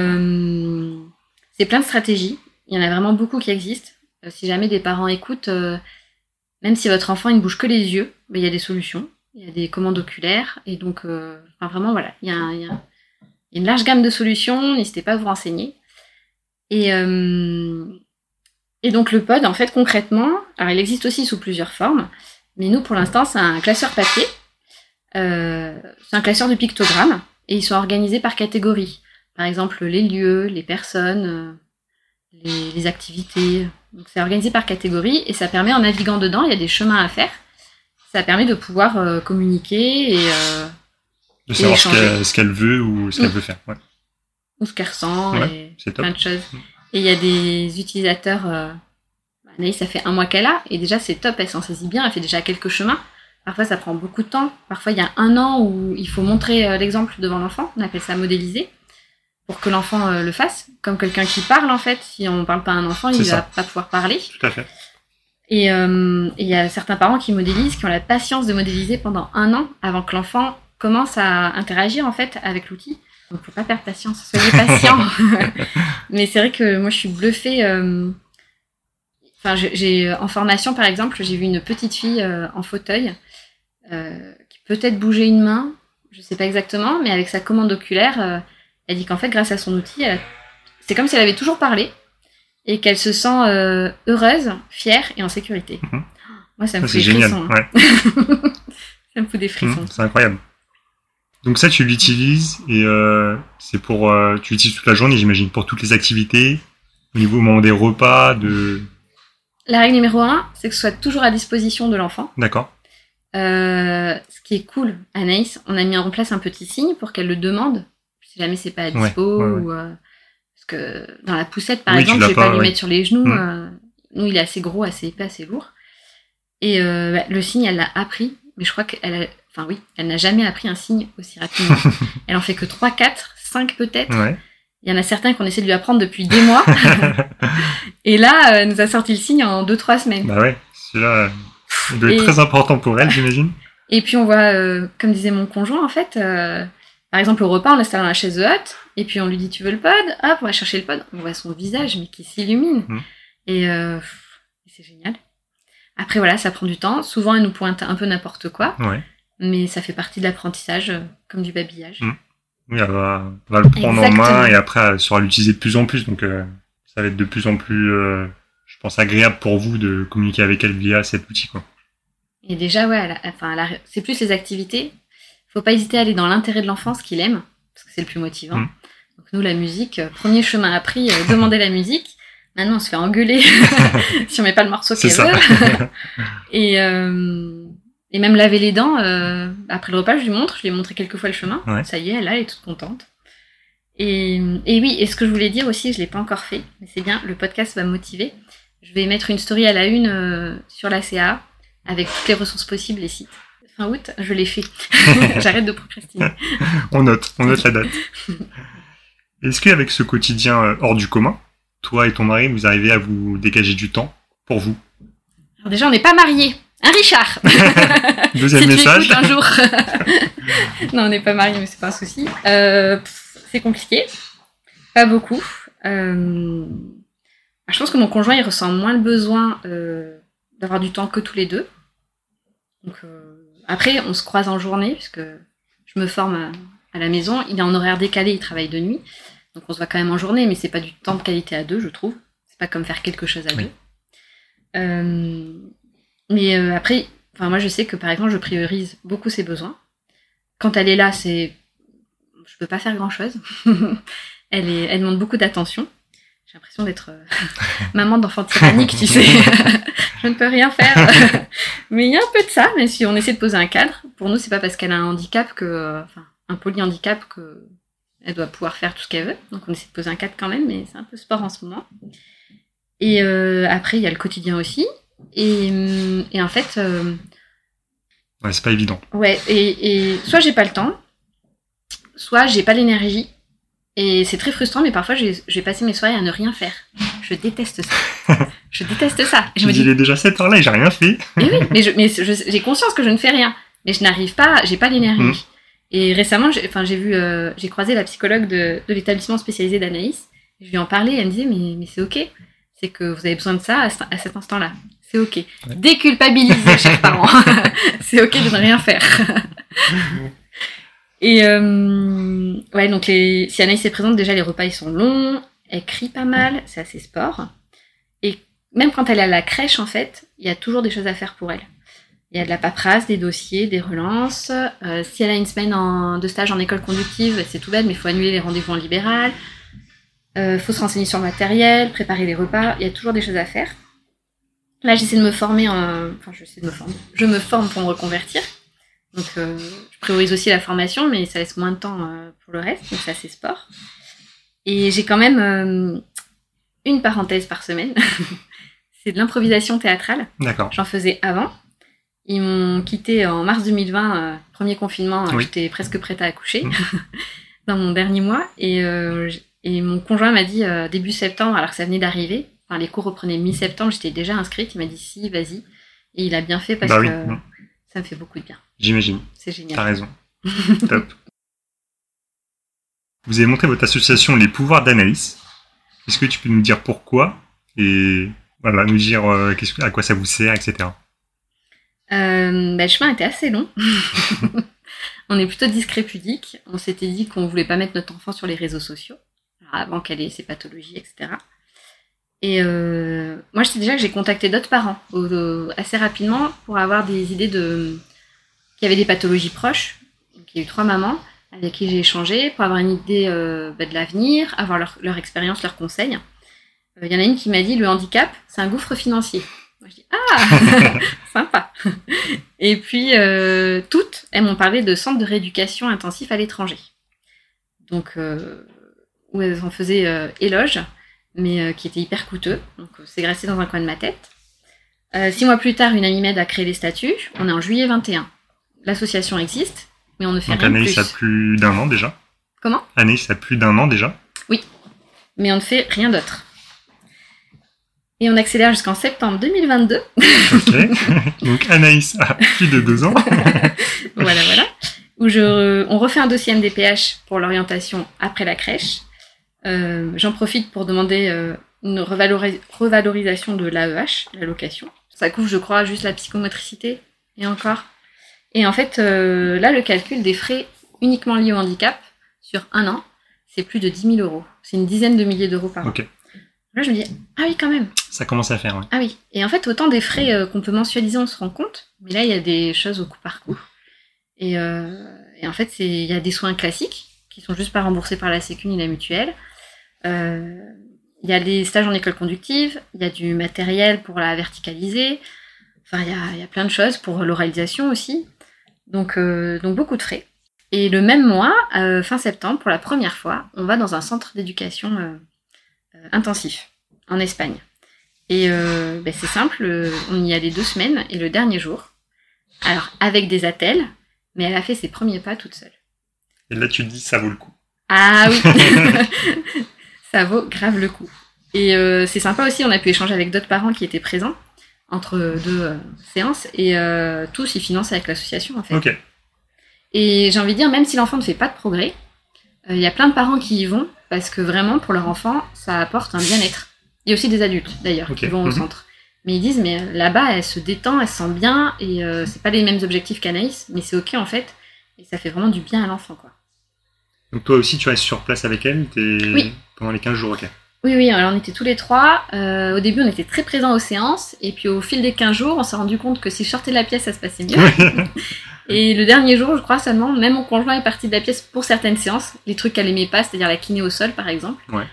c'est plein de stratégies, il y en a vraiment beaucoup qui existent. si jamais des parents écoutent, même si votre enfant ne bouge que les yeux, ben, il y a des solutions, il y a des commandes oculaires, et donc vraiment voilà, il y a, une large gamme de solutions, n'hésitez pas à vous renseigner. Et, euh, et donc le pod, en fait, concrètement, alors il existe aussi sous plusieurs formes, mais nous, pour l'instant, c'est un classeur papier. Euh, c'est un classeur de pictogrammes, et ils sont organisés par catégorie. Par exemple, les lieux, les personnes, euh, les, les activités. Donc c'est organisé par catégorie, et ça permet, en naviguant dedans, il y a des chemins à faire. Ça permet de pouvoir communiquer et de savoir ce qu'elle veut ou ce qu'elle veut faire. Ouais. Ou ce qu'elle ressent, et plein de choses. Mm. Et il y a des utilisateurs. Euh, Anaïs, ça fait un mois qu'elle a, et déjà c'est top, elle s'en saisit bien, elle fait déjà quelques chemins. Parfois ça prend beaucoup de temps. Parfois il y a un an où il faut montrer euh, l'exemple devant l'enfant, on appelle ça modéliser. pour que l'enfant euh, le fasse, comme quelqu'un qui parle en fait. Si on parle pas à un enfant, il C'est va pas pouvoir parler. Tout à fait. Et euh, et il y a certains parents qui modélisent, qui ont la patience de modéliser pendant un an avant que l'enfant commence à interagir en fait avec l'outil. Donc faut pas perdre patience, soyez patient. Mais c'est vrai que moi je suis bluffée. euh, Enfin, j'ai- j'ai en formation par exemple, j'ai vu une petite fille euh, en fauteuil euh, qui peut-être bougeait une main, je sais pas exactement, mais avec sa commande oculaire, euh, elle dit qu'en fait grâce à son outil, a- c'est comme si elle avait toujours parlé et qu'elle se sent euh, heureuse, fière et en sécurité. Mhm. Moi ça me Ça, des génial. frissons. Ouais. Ça me fout des frissons. Mhm, c'est incroyable. Donc ça, tu l'utilises et euh, c'est pour, euh, tu l'utilises toute la journée, j'imagine, pour toutes les activités, au niveau au moment des repas, de, La règle numéro un, c'est que ce soit toujours à disposition de l'enfant. d'accord. Euh, ce qui est cool, Anaïs, on a mis en place un petit signe pour qu'elle le demande, si jamais c'est pas à dispo. ouais, ouais. Ou, parce que dans la poussette, par Oui, exemple, je vais pas, pas, lui mettre sur les genoux. Mm. nous, il est assez gros, assez épais, assez lourd. Et bah, le signe, elle l'a appris, mais je crois qu'elle a... Enfin oui, elle n'a jamais appris un signe aussi rapidement. elle en fait que 3, 4, 5 peut-être. Ouais. Il y en a certains qu'on essaie de lui apprendre depuis des mois. Et là, euh, elle nous a sorti le signe en 2-3 semaines. bah ouais, celui-là, il Et- très important pour elle, j'imagine. Et puis on voit, euh, comme disait mon conjoint, en fait, euh, par exemple au repas, on l'installe dans la chaise haute, et puis on lui dit tu veux le pod? Hop, on va chercher le pod. On voit son visage, mais qui s'illumine. Mhm. Et euh, c'est génial. Après voilà, ça prend du temps. Souvent, elle nous pointe un peu n'importe quoi, Ouais. Mais ça fait partie de l'apprentissage, euh, comme du babillage. Mhm. Oui, elle va, elle va le prendre en main et après, elle saura l'utiliser de plus en plus. Donc, euh, ça va être de plus en plus, euh, je pense, agréable pour vous de communiquer avec elle via cet outil, quoi. Et déjà, ouais, elle a- enfin, elle a- c'est plus les activités. Faut pas hésiter à aller dans l'intérêt de l'enfant, ce qu'il aime, parce que c'est le plus motivant. Mm. Donc nous, la musique, euh, premier chemin appris, euh, demander la musique. Maintenant, on se fait engueuler si on met pas le morceau qu'elle veut. Et, euh, et même laver les dents, euh, après le repas, je lui montre, je lui ai montré quelques fois le chemin. Ouais. Ça y est, elle, elle est toute contente. Et, et oui, et ce que je voulais dire aussi, je l'ai pas encore fait, mais c'est bien, le podcast va me motiver. Je vais mettre une story à la une euh, sur la CA avec toutes les ressources possibles, les sites. Fin août, je l'ai fait. J'arrête de procrastiner. on note, on note la date. Est-ce qu'avec ce quotidien euh, hors du commun, toi et ton mari, vous arrivez à vous dégager du temps pour vous? Alors déjà, on n'est pas mariés. Un Richard Deuxième si message. tu un jour. non, on n'est pas mariés, mais c'est pas un souci. Euh, c'est compliqué. Pas beaucoup. Euh, je pense que mon conjoint, il ressent moins le besoin euh, d'avoir du temps que tous les deux. Donc, après, on se croise en journée, puisque je me forme à, à la maison. Il est en horaire décalé, il travaille de nuit. Donc on se voit quand même en journée, mais c'est pas du temps de qualité à deux, je trouve. C'est pas comme faire quelque chose à Oui. deux. Mais euh, après, enfin moi je sais que par exemple je priorise beaucoup ses besoins. Quand elle est là, c'est je peux pas faire grand chose. elle est, elle demande beaucoup d'attention. J'ai l'impression d'être euh, maman d'enfant tyrannique, tu sais. je ne peux rien faire. mais il y a un peu de ça, même si on essaie de poser un cadre. Pour nous, c'est pas parce qu'elle a un handicap que, euh, enfin, un polyhandicap que elle doit pouvoir faire tout ce qu'elle veut. Donc on essaie de poser un cadre quand même, mais c'est un peu sport en ce moment. Et après, il y a le quotidien aussi. Et, hum, et en fait, euh, Ouais, c'est pas évident. ouais, et, et soit j'ai pas le temps, soit j'ai pas l'énergie. Et c'est très frustrant, mais parfois je vais passer mes soirées à ne rien faire. Je déteste ça. je déteste ça. Et je me dis, il est déjà 7 heures là et j'ai rien fait. mais oui, mais j'ai conscience que je ne fais rien, mais je n'arrive pas, j'ai pas l'énergie. Mm. Et récemment, j'ai, enfin, vu, euh, j'ai croisé la psychologue de, de l'établissement spécialisé d'Anaïs. Je lui en parlais, et elle me disait, mais, mais c'est ok, c'est que vous avez besoin de ça à cet instant-là. C'est ok. Déculpabiliser, chers parents. c'est ok de ne rien faire. et euh, ouais, donc les, si Anaïs est présente, déjà les repas ils sont longs, elle crie pas mal, c'est assez sport. Et même quand elle est à la crèche, en fait, il y a toujours des choses à faire pour elle. Il y a de la paperasse, des dossiers, des relances. Euh, si elle a une semaine en- de stage en école conductive, c'est tout bête, mais il faut annuler les rendez-vous en libéral. Il faut se renseigner sur le matériel, préparer les repas. Il y a toujours des choses à faire. Là, j'essaie de me former en... Enfin, j'essaie de me former. Je me forme pour me reconvertir. Donc, euh, je priorise aussi la formation, mais ça laisse moins de temps euh, pour le reste. Donc, c'est assez sport. Et j'ai quand même euh, une parenthèse par semaine. c'est de l'improvisation théâtrale. D'accord. J'en faisais avant. Ils m'ont quitté en mars 2020, euh, premier confinement, Oui. j'étais presque prête à accoucher. Mm. dans mon dernier mois. Et, et mon conjoint m'a dit début septembre, alors que ça venait d'arriver. Enfin, les cours reprenaient mi-septembre, j'étais déjà inscrite. Il m'a dit si, vas-y. Et il a bien fait parce Bah oui, que ça me fait beaucoup de bien. J'imagine. C'est T'as génial. raison. Top. Vous avez montré votre association Les Pouvoirs d'Anaïs. Est-ce que tu peux nous dire pourquoi et voilà, nous dire euh, à quoi ça vous sert, etc. Euh, bah, le chemin était assez long. on est plutôt discret pudique. On s'était dit qu'on voulait pas mettre notre enfant sur les réseaux sociaux alors, avant qu'elle ait ses pathologies, etc. Et euh, moi, je sais déjà que j'ai contacté d'autres parents assez rapidement pour avoir des idées de qui avaient des pathologies proches. Donc, il y a eu trois mamans avec qui j'ai échangé pour avoir une idée euh, bah, de l'avenir, avoir leur, leur expérience, leurs conseils. Euh, Il y en a une qui m'a dit le handicap, c'est un gouffre financier. Moi, je dis ah, sympa. Et puis toutes, elles m'ont parlé de centres de rééducation intensif à l'étranger. Donc où elles en faisaient éloge, mais euh, qui était hyper coûteux. Donc euh, c'est resté dans un coin de ma tête. Euh, six mois plus tard, une amie m'aide a créé les statuts. On est en juillet 21. L'association existe, mais on ne fait Donc rien Anaïs plus. a plus d'un an déjà. Comment? Anaïs a plus d'un an déjà. Mais on ne fait rien d'autre. Et on accélère jusqu'en septembre 2022. Ok. Donc Anaïs a plus de deux ans. voilà, voilà. Où je, on refait un dossier MDPH pour l'orientation après la crèche. Euh, J'en profite pour demander euh, une revalori- revalorisation de l'AEH, l'allocation. Ça couvre, je crois, juste la psychomotricité et encore. Et en fait, euh, là, le calcul des frais uniquement liés au handicap sur un an, c'est plus de 10 000 euros. C'est une dizaine de milliers d'euros par an. Là, je me dis, ah oui, quand même. Ça commence à faire. ouais. Ah oui, et en fait, autant des frais euh, qu'on peut mensualiser, on se rend compte, mais là, il y a des choses au coup par coup. Et, euh, et en fait, il y a des soins classiques qui sont juste pas remboursés par la Sécu ni la mutuelle. Euh, Il y a des stages en école conductive, il y a du matériel pour la verticaliser. Enfin, il y a, y a plein de choses pour l'oralisation aussi. Donc, euh, donc beaucoup de frais. Et le même mois, euh, fin septembre, pour la première fois, on va dans un centre d'éducation euh, euh, intensif en Espagne. Et euh, ben, c'est simple, euh, on y allait deux semaines et le dernier jour, alors avec des attelles, mais elle a fait ses premiers pas toute seule. Et là, tu te dis, ça vaut le coup. Ah oui Ça vaut grave le coup. Et euh, c'est sympa aussi, on a pu échanger avec d'autres parents qui étaient présents entre deux euh, séances et euh, tous ils financent avec l'association en fait. Ok. Et j'ai envie de dire, même si l'enfant ne fait pas de progrès, il y a plein de parents qui y vont parce que vraiment pour leur enfant ça apporte un bien-être. Il y a aussi des adultes d'ailleurs qui vont au Mhm. centre. Mais ils disent, mais là-bas elle se détend, elle se sent bien et c'est pas les mêmes objectifs qu'Anaïs, mais c'est ok en fait. Et ça fait vraiment du bien à l'enfant quoi. Donc toi aussi, tu restes sur place avec elle Oui. pendant les 15 jours, ok. Oui, oui, alors on était tous les trois. Euh, au début, on était très présents aux séances. Et puis au fil des 15 jours, on s'est rendu compte que si je sortais de la pièce, ça se passait mieux. et le dernier jour, je crois seulement, même mon conjoint est parti de la pièce pour certaines séances. Les trucs qu'elle aimait pas, c'est-à-dire la kiné au sol, par exemple. Ouais.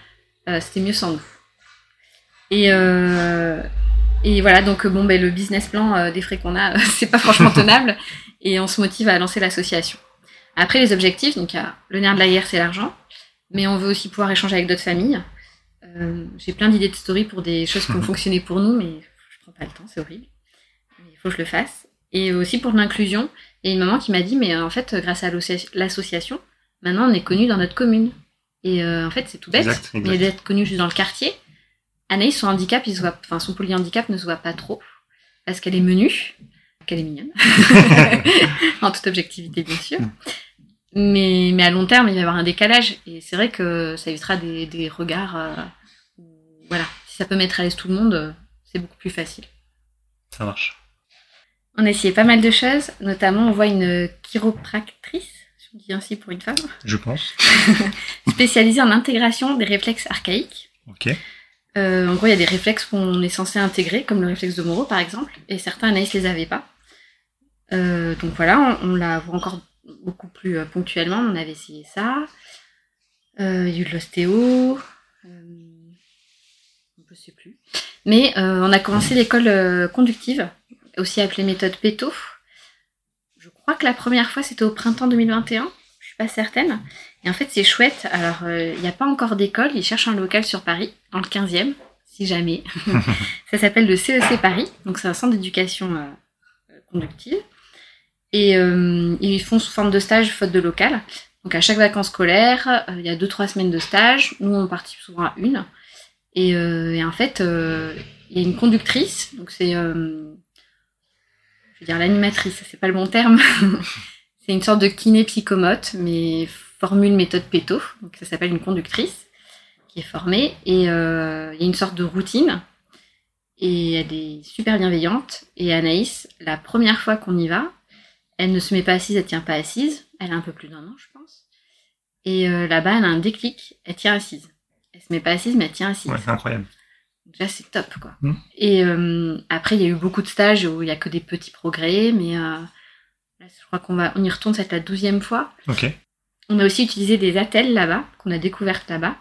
Euh, C'était mieux sans nous. Et, euh, et voilà, donc bon, ben, le business plan des frais qu'on a, c'est pas franchement tenable. Et on se motive à lancer l'association. Après, les objectifs, donc le nerf de la guerre, c'est l'argent. Mais on veut aussi pouvoir échanger avec d'autres familles. Euh, J'ai plein d'idées de story pour des choses qui ont fonctionné pour nous, mais je prends pas le temps, c'est horrible. Mais Il faut que je le fasse. Et aussi pour l'inclusion. Il y a une maman qui m'a dit, mais euh, en fait, grâce à l'associa- l'association, maintenant on est connu dans notre commune. Et euh, en fait, c'est tout bête. Exact, exact. Mais d'être connu juste dans le quartier. Anaïs, son handicap, il se voit, enfin son polyhandicap ne se voit pas trop. Parce qu'elle est menue, qu'elle est mignonne. en toute objectivité, bien sûr. Mais, mais à long terme, il va y avoir un décalage. Et c'est vrai que ça évitera des, des regards. euh, voilà. Si ça peut mettre à l'aise tout le monde, euh, c'est beaucoup plus facile. Ça marche. On a essayé pas mal de choses. Notamment, on voit une chiropractrice, je dis ainsi pour une femme, Je pense. spécialisée en intégration des réflexes archaïques. Ok. Euh, en gros, il y a des réflexes qu'on est censé intégrer, comme le réflexe de Moreau par exemple, et certains Anaïs les avait pas. Euh, donc voilà, on, on la voit encore beaucoup plus euh, ponctuellement. On avait essayé ça. Euh, il y a eu de l'ostéo. Euh, je sais plus. Mais on a commencé l'école conductive, aussi appelée méthode PETO. Je crois que la première fois c'était au printemps 2021. Je suis pas certaine. Et en fait, c'est chouette. Alors, il n'y a pas encore d'école. Ils cherchent un local sur Paris, dans le 15e, si jamais. ça s'appelle le CEC Paris. Donc, c'est un centre d'éducation euh, conductive. Et euh, ils font sous forme de stage, faute de local. Donc à chaque vacances scolaires, il y a deux trois semaines de stage. Nous on participe souvent à une. Et, et en fait, il y a une conductrice. Donc c'est, je veux dire l'animatrice, c'est pas le bon terme. c'est une sorte de kiné psychomote, mais formule méthode Péto. Donc ça s'appelle une conductrice qui est formée. Et il y a une sorte de routine et elle est super bienveillante. Et Anaïs, la première fois qu'on y va, elle ne se met pas assise, elle tient pas assise. Elle a un peu plus d'un an, je pense. Et euh, là-bas, elle a un déclic, elle tient assise. Elle se met pas assise, mais elle tient assise. Ouais, c'est incroyable. Donc là, c'est top, quoi. Mm. Et euh, après, il y a eu beaucoup de stages où il y a que des petits progrès, mais euh, là, je crois qu'on va, on y retourne, c'est la douzième fois. Ok. On a aussi utilisé des attelles là-bas, qu'on a découvertes là-bas.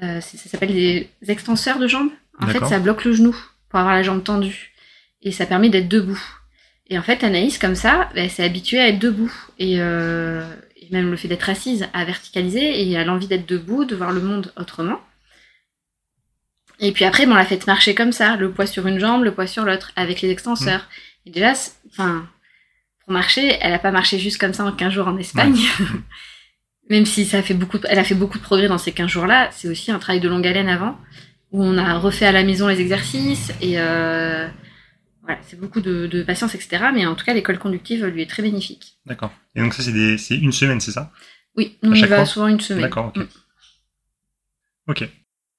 Ça s'appelle des extenseurs de jambes. En fait, ça bloque le genou pour avoir la jambe tendue. Et ça permet d'être debout. Et en fait, Anaïs, comme ça, elle s'est habituée à être debout. Et, euh, et même le fait d'être assise à verticaliser et a l'envie d'être debout, de voir le monde autrement. Et puis après, bon, on l'a fait marcher comme ça, le poids sur une jambe, le poids sur l'autre, avec les extenseurs. Et déjà, enfin, pour marcher, elle a pas marché juste comme ça en 15 jours en Espagne. Même si ça fait beaucoup, de- elle a fait beaucoup de progrès dans ces 15 jours-là, c'est aussi un travail de longue haleine avant, où on a refait à la maison les exercices et euh, voilà, c'est beaucoup de, de patience, etc. Mais en tout cas, l'école conductive lui est très bénéfique. D'accord. Et donc ça, c'est une semaine, c'est ça? Oui, nous, on y va souvent une semaine. D'accord, ok. Mm. Ok.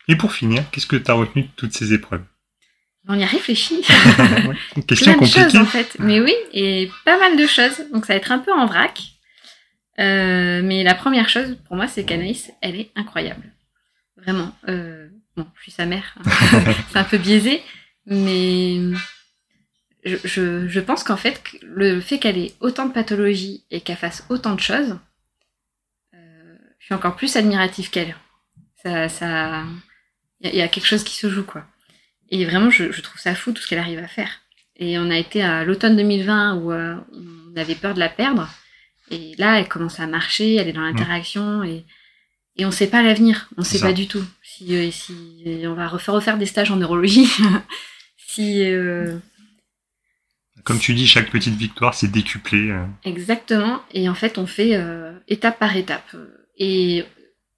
Et pour finir, qu'est-ce que tu as retenu de toutes ces épreuves? On y a réfléchi. Une Question Plein de choses compliquée. en fait. Mais oui, et pas mal de choses. Donc ça va être un peu en vrac. Euh, mais la première chose pour moi, c'est qu'Anaïs, elle est incroyable. Vraiment. Euh, bon, je suis sa mère. hein. c'est un peu biaisé. Mais je, je, je pense qu'en fait, le fait qu'elle ait autant de pathologies et qu'elle fasse autant de choses, euh, je suis encore plus admirative qu'elle. Ça, ça, il y, a- il y a quelque chose qui se joue quoi. Et vraiment, je, je trouve ça fou tout ce qu'elle arrive à faire. Et on a été à l'automne 2020 où euh, on avait peur de la perdre. Et là, elle commence à marcher, elle est dans l'interaction et, et on sait pas l'avenir. On sait ça. pas du tout. Si, euh, si on va refaire, refaire des stages en neurologie. si euh, Comme tu dis, chaque petite victoire, c'est décuplé. euh. Exactement. Et en fait, on fait euh, étape par étape. Et,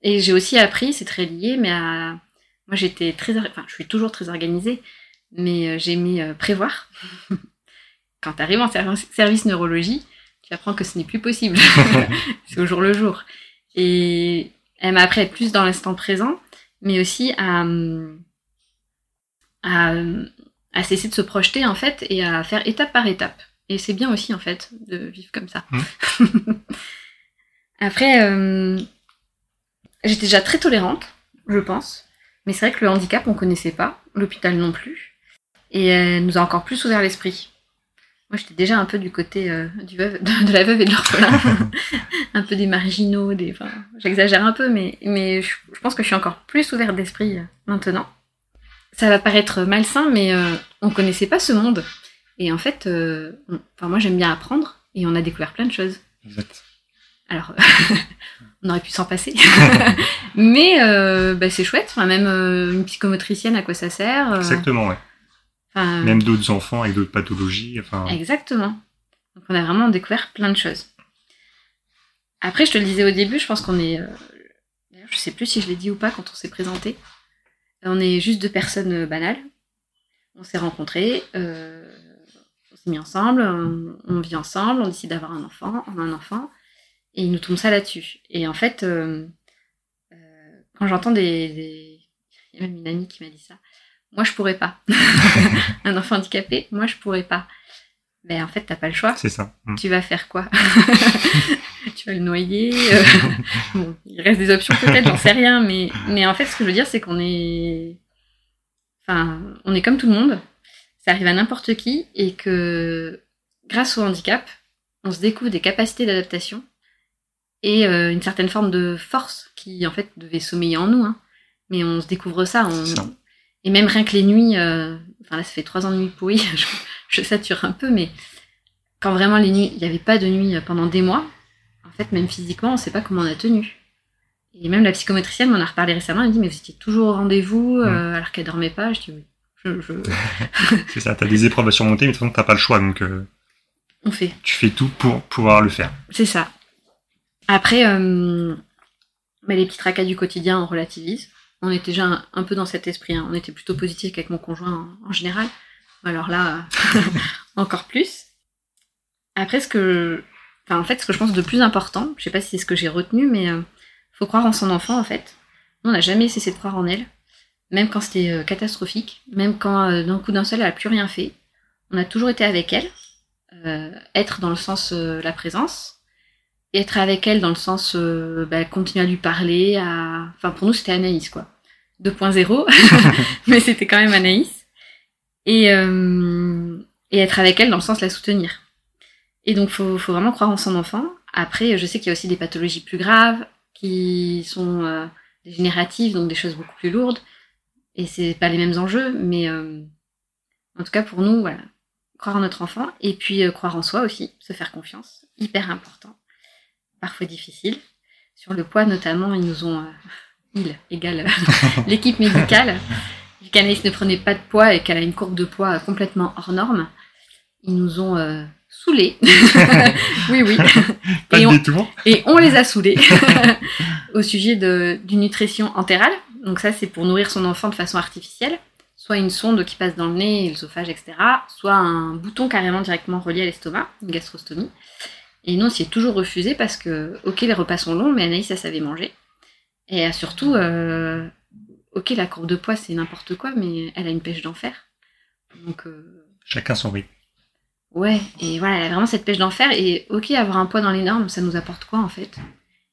et j'ai aussi appris, c'est très lié, mais à... moi j'étais très, enfin, je suis toujours très organisée, mais euh, j'ai aimé euh, prévoir. Quand tu arrives en service, service neurologie, tu apprends que ce n'est plus possible. c'est au jour le jour. Et elle m'a appris à être plus dans l'instant présent, mais aussi à, hum, à, hum, à cesser de se projeter en fait et à faire étape par étape. Et c'est bien aussi en fait de vivre comme ça. Après, euh, j'étais déjà très tolérante, je pense. Mais c'est vrai que le handicap, on connaissait pas, l'hôpital non plus. Et elle nous a encore plus ouvert l'esprit. Moi, j'étais déjà un peu du côté euh, du veuve, de, de la veuve et de l'orphelin. un peu des marginaux, des. Enfin, j'exagère un peu, mais, mais je, je pense que je suis encore plus ouverte d'esprit euh, maintenant. Ça va paraître malsain, mais euh, on connaissait pas ce monde. Et en fait, euh, on- enfin, moi, j'aime bien apprendre et on a découvert plein de choses. Exact. Alors, on aurait pu s'en passer. mais euh, bah, c'est chouette. Enfin, même euh, une psychomotricienne, à quoi ça sert Exactement, ouais. enfin, Même d'autres enfants avec d'autres pathologies. Enfin, Exactement. Donc on a vraiment découvert plein de choses. Après, je te le disais au début, je pense qu'on est. je sais plus si je l'ai dit ou pas quand on s'est présenté. On est juste deux personnes banales. On s'est rencontrés, euh, on s'est mis ensemble, on, on vit ensemble, on décide d'avoir un enfant, on a un enfant, et il nous tombe ça là-dessus. Et en fait, euh, euh, quand j'entends des, des- Il y a même une amie qui m'a dit ça. Moi, je pourrais pas. un enfant handicapé, moi, je pourrais pas. Ben, en fait, t'as pas le choix. c'est ça. Mm. Tu vas faire quoi? Tu vas le noyer euh, bon, Il reste des options peut-être, j'en sais rien, mais, mais en fait, ce que je veux dire, c'est qu'on est. Enfin, on est comme tout le monde. Ça arrive à n'importe qui et que grâce au handicap, on se découvre des capacités d'adaptation et euh, une certaine forme de force qui, en fait, devait sommeiller en nous. hein. Mais on se découvre ça. on- ça. Et même rien que les nuits, euh, enfin là, ça fait trois ans de nuit pourrie, je, je sature un peu, mais quand vraiment les nuits, il n'y avait pas de nuit pendant des mois, en fait, même physiquement, on ne sait pas comment on a tenu. Et même la psychométricienne m'en a reparlé récemment, elle me dit, mais vous étiez toujours au rendez-vous, euh, alors qu'elle dormait pas. Je dis, oui, je, je- C'est ça. T'as des épreuves à surmonter, mais de toute façon, t'as pas le choix. Donc, euh, on fait. tu fais tout pour pouvoir le faire. C'est ça. Après, euh, bah, les petits tracas du quotidien, on relativise. On était déjà un, peu dans cet esprit. Hein. On était plutôt positif avec mon conjoint en, général. Alors là, encore plus. Après, ce que, enfin, en fait, ce que je pense de plus important, je sais pas si c'est ce que j'ai retenu, mais faut croire en son enfant en fait. on n'a jamais cessé de croire en elle, même quand c'était euh, catastrophique, même quand d'un coup d'un seul elle a plus rien fait. On a toujours été avec elle, être dans le sens la présence, être avec elle dans le sens euh, bah, continuer à lui parler enfin pour nous c'était Anaïs quoi. 2.0 mais c'était quand même Anaïs. Et euh, et être avec elle dans le sens la soutenir. Et donc faut faut vraiment croire en son enfant. Après je sais qu'il y a aussi des pathologies plus graves qui sont euh, dégénératives donc des choses beaucoup plus lourdes. Et c'est pas les mêmes enjeux mais en tout cas pour nous voilà croire en notre enfant et puis croire en soi aussi se faire confiance hyper important parfois difficile. Sur le poids notamment, ils nous ont, euh, il égale euh, l'équipe médicale, vu qu'Anaïs ne prenait pas de poids et qu'elle a une courbe de poids complètement hors norme, ils nous ont euh, saoulés. oui, oui. Pas et, de on, détour. et on les a saoulés au sujet de, d'une nutrition entérale. Donc ça, c'est pour nourrir son enfant de façon artificielle. Soit une sonde qui passe dans le nez, l'œsophage, etc. Soit un bouton carrément directement relié à l'estomac, une gastrostomie. Et non, s'y est toujours refusé parce que, ok, les repas sont longs, mais Anaïs, elle savait manger. Et surtout, euh, ok, la courbe de poids, c'est n'importe quoi, mais elle a une pêche d'enfer. Donc. Euh, Chacun son rythme. Ouais, et voilà, elle a vraiment cette pêche d'enfer. Et ok, avoir un poids dans les normes, ça nous apporte quoi en fait?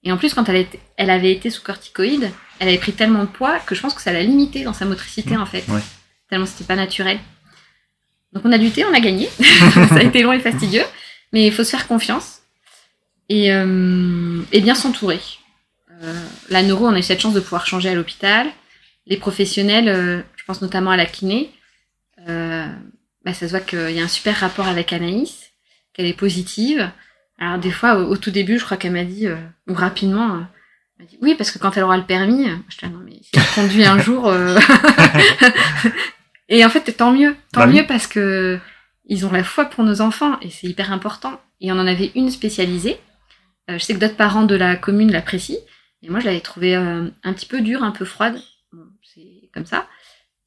Et en plus, quand elle, elle avait été sous corticoïde, elle avait pris tellement de poids que je pense que ça l'a limité dans sa motricité en fait. Ouais. Tellement c'était pas naturel. Donc on a du thé, on a gagné. ça a été long et fastidieux. Mais il faut se faire confiance et, euh, et bien s'entourer. Euh, la neuro, on a eu cette chance de pouvoir changer à l'hôpital. Les professionnels, euh, je pense notamment à la kiné, bah, ça se voit qu'il y a un super rapport avec Anaïs, qu'elle est positive. Alors des fois, au, tout début, je crois qu'elle m'a dit, ou rapidement, elle m'a dit, oui, parce que quand elle aura le permis, je te dis, non mais si elle conduit un jour... et en fait, tant mieux, tant Bah mieux parce que ils ont la foi pour nos enfants et c'est hyper important. Et on en avait une spécialisée. Euh, je sais que d'autres parents de la commune l'apprécient. Et moi, je l'avais trouvée euh, un petit peu dure, un peu froide. Bon, c'est comme ça.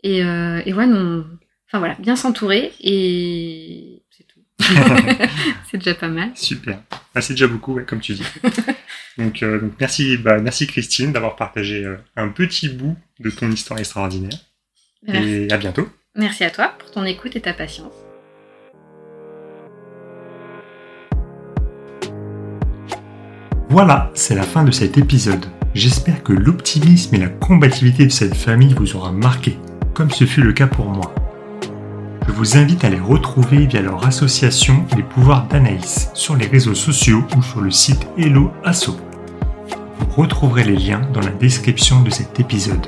Et, euh, et ouais, non. Enfin voilà, bien s'entourer et c'est tout. c'est déjà pas mal. Super. Ah, c'est déjà beaucoup, ouais, comme tu dis. donc, euh, donc merci, bah, merci Christine d'avoir partagé euh, un petit bout de ton histoire extraordinaire. Merci. Et à bientôt. Merci à toi pour ton écoute et ta patience. Voilà, c'est la fin de cet épisode. J'espère que l'optimisme et la combativité de cette famille vous aura marqué, comme ce fut le cas pour moi. Je vous invite à les retrouver via leur association Les Pouvoirs d'Anaïs sur les réseaux sociaux ou sur le site Hello Asso. Vous retrouverez les liens dans la description de cet épisode.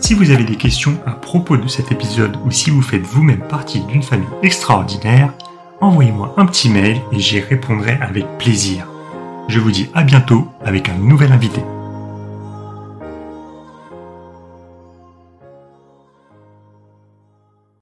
Si vous avez des questions à propos de cet épisode ou si vous faites vous-même partie d'une famille extraordinaire, envoyez-moi un petit mail et j'y répondrai avec plaisir. Je vous dis à bientôt avec un nouvel invité.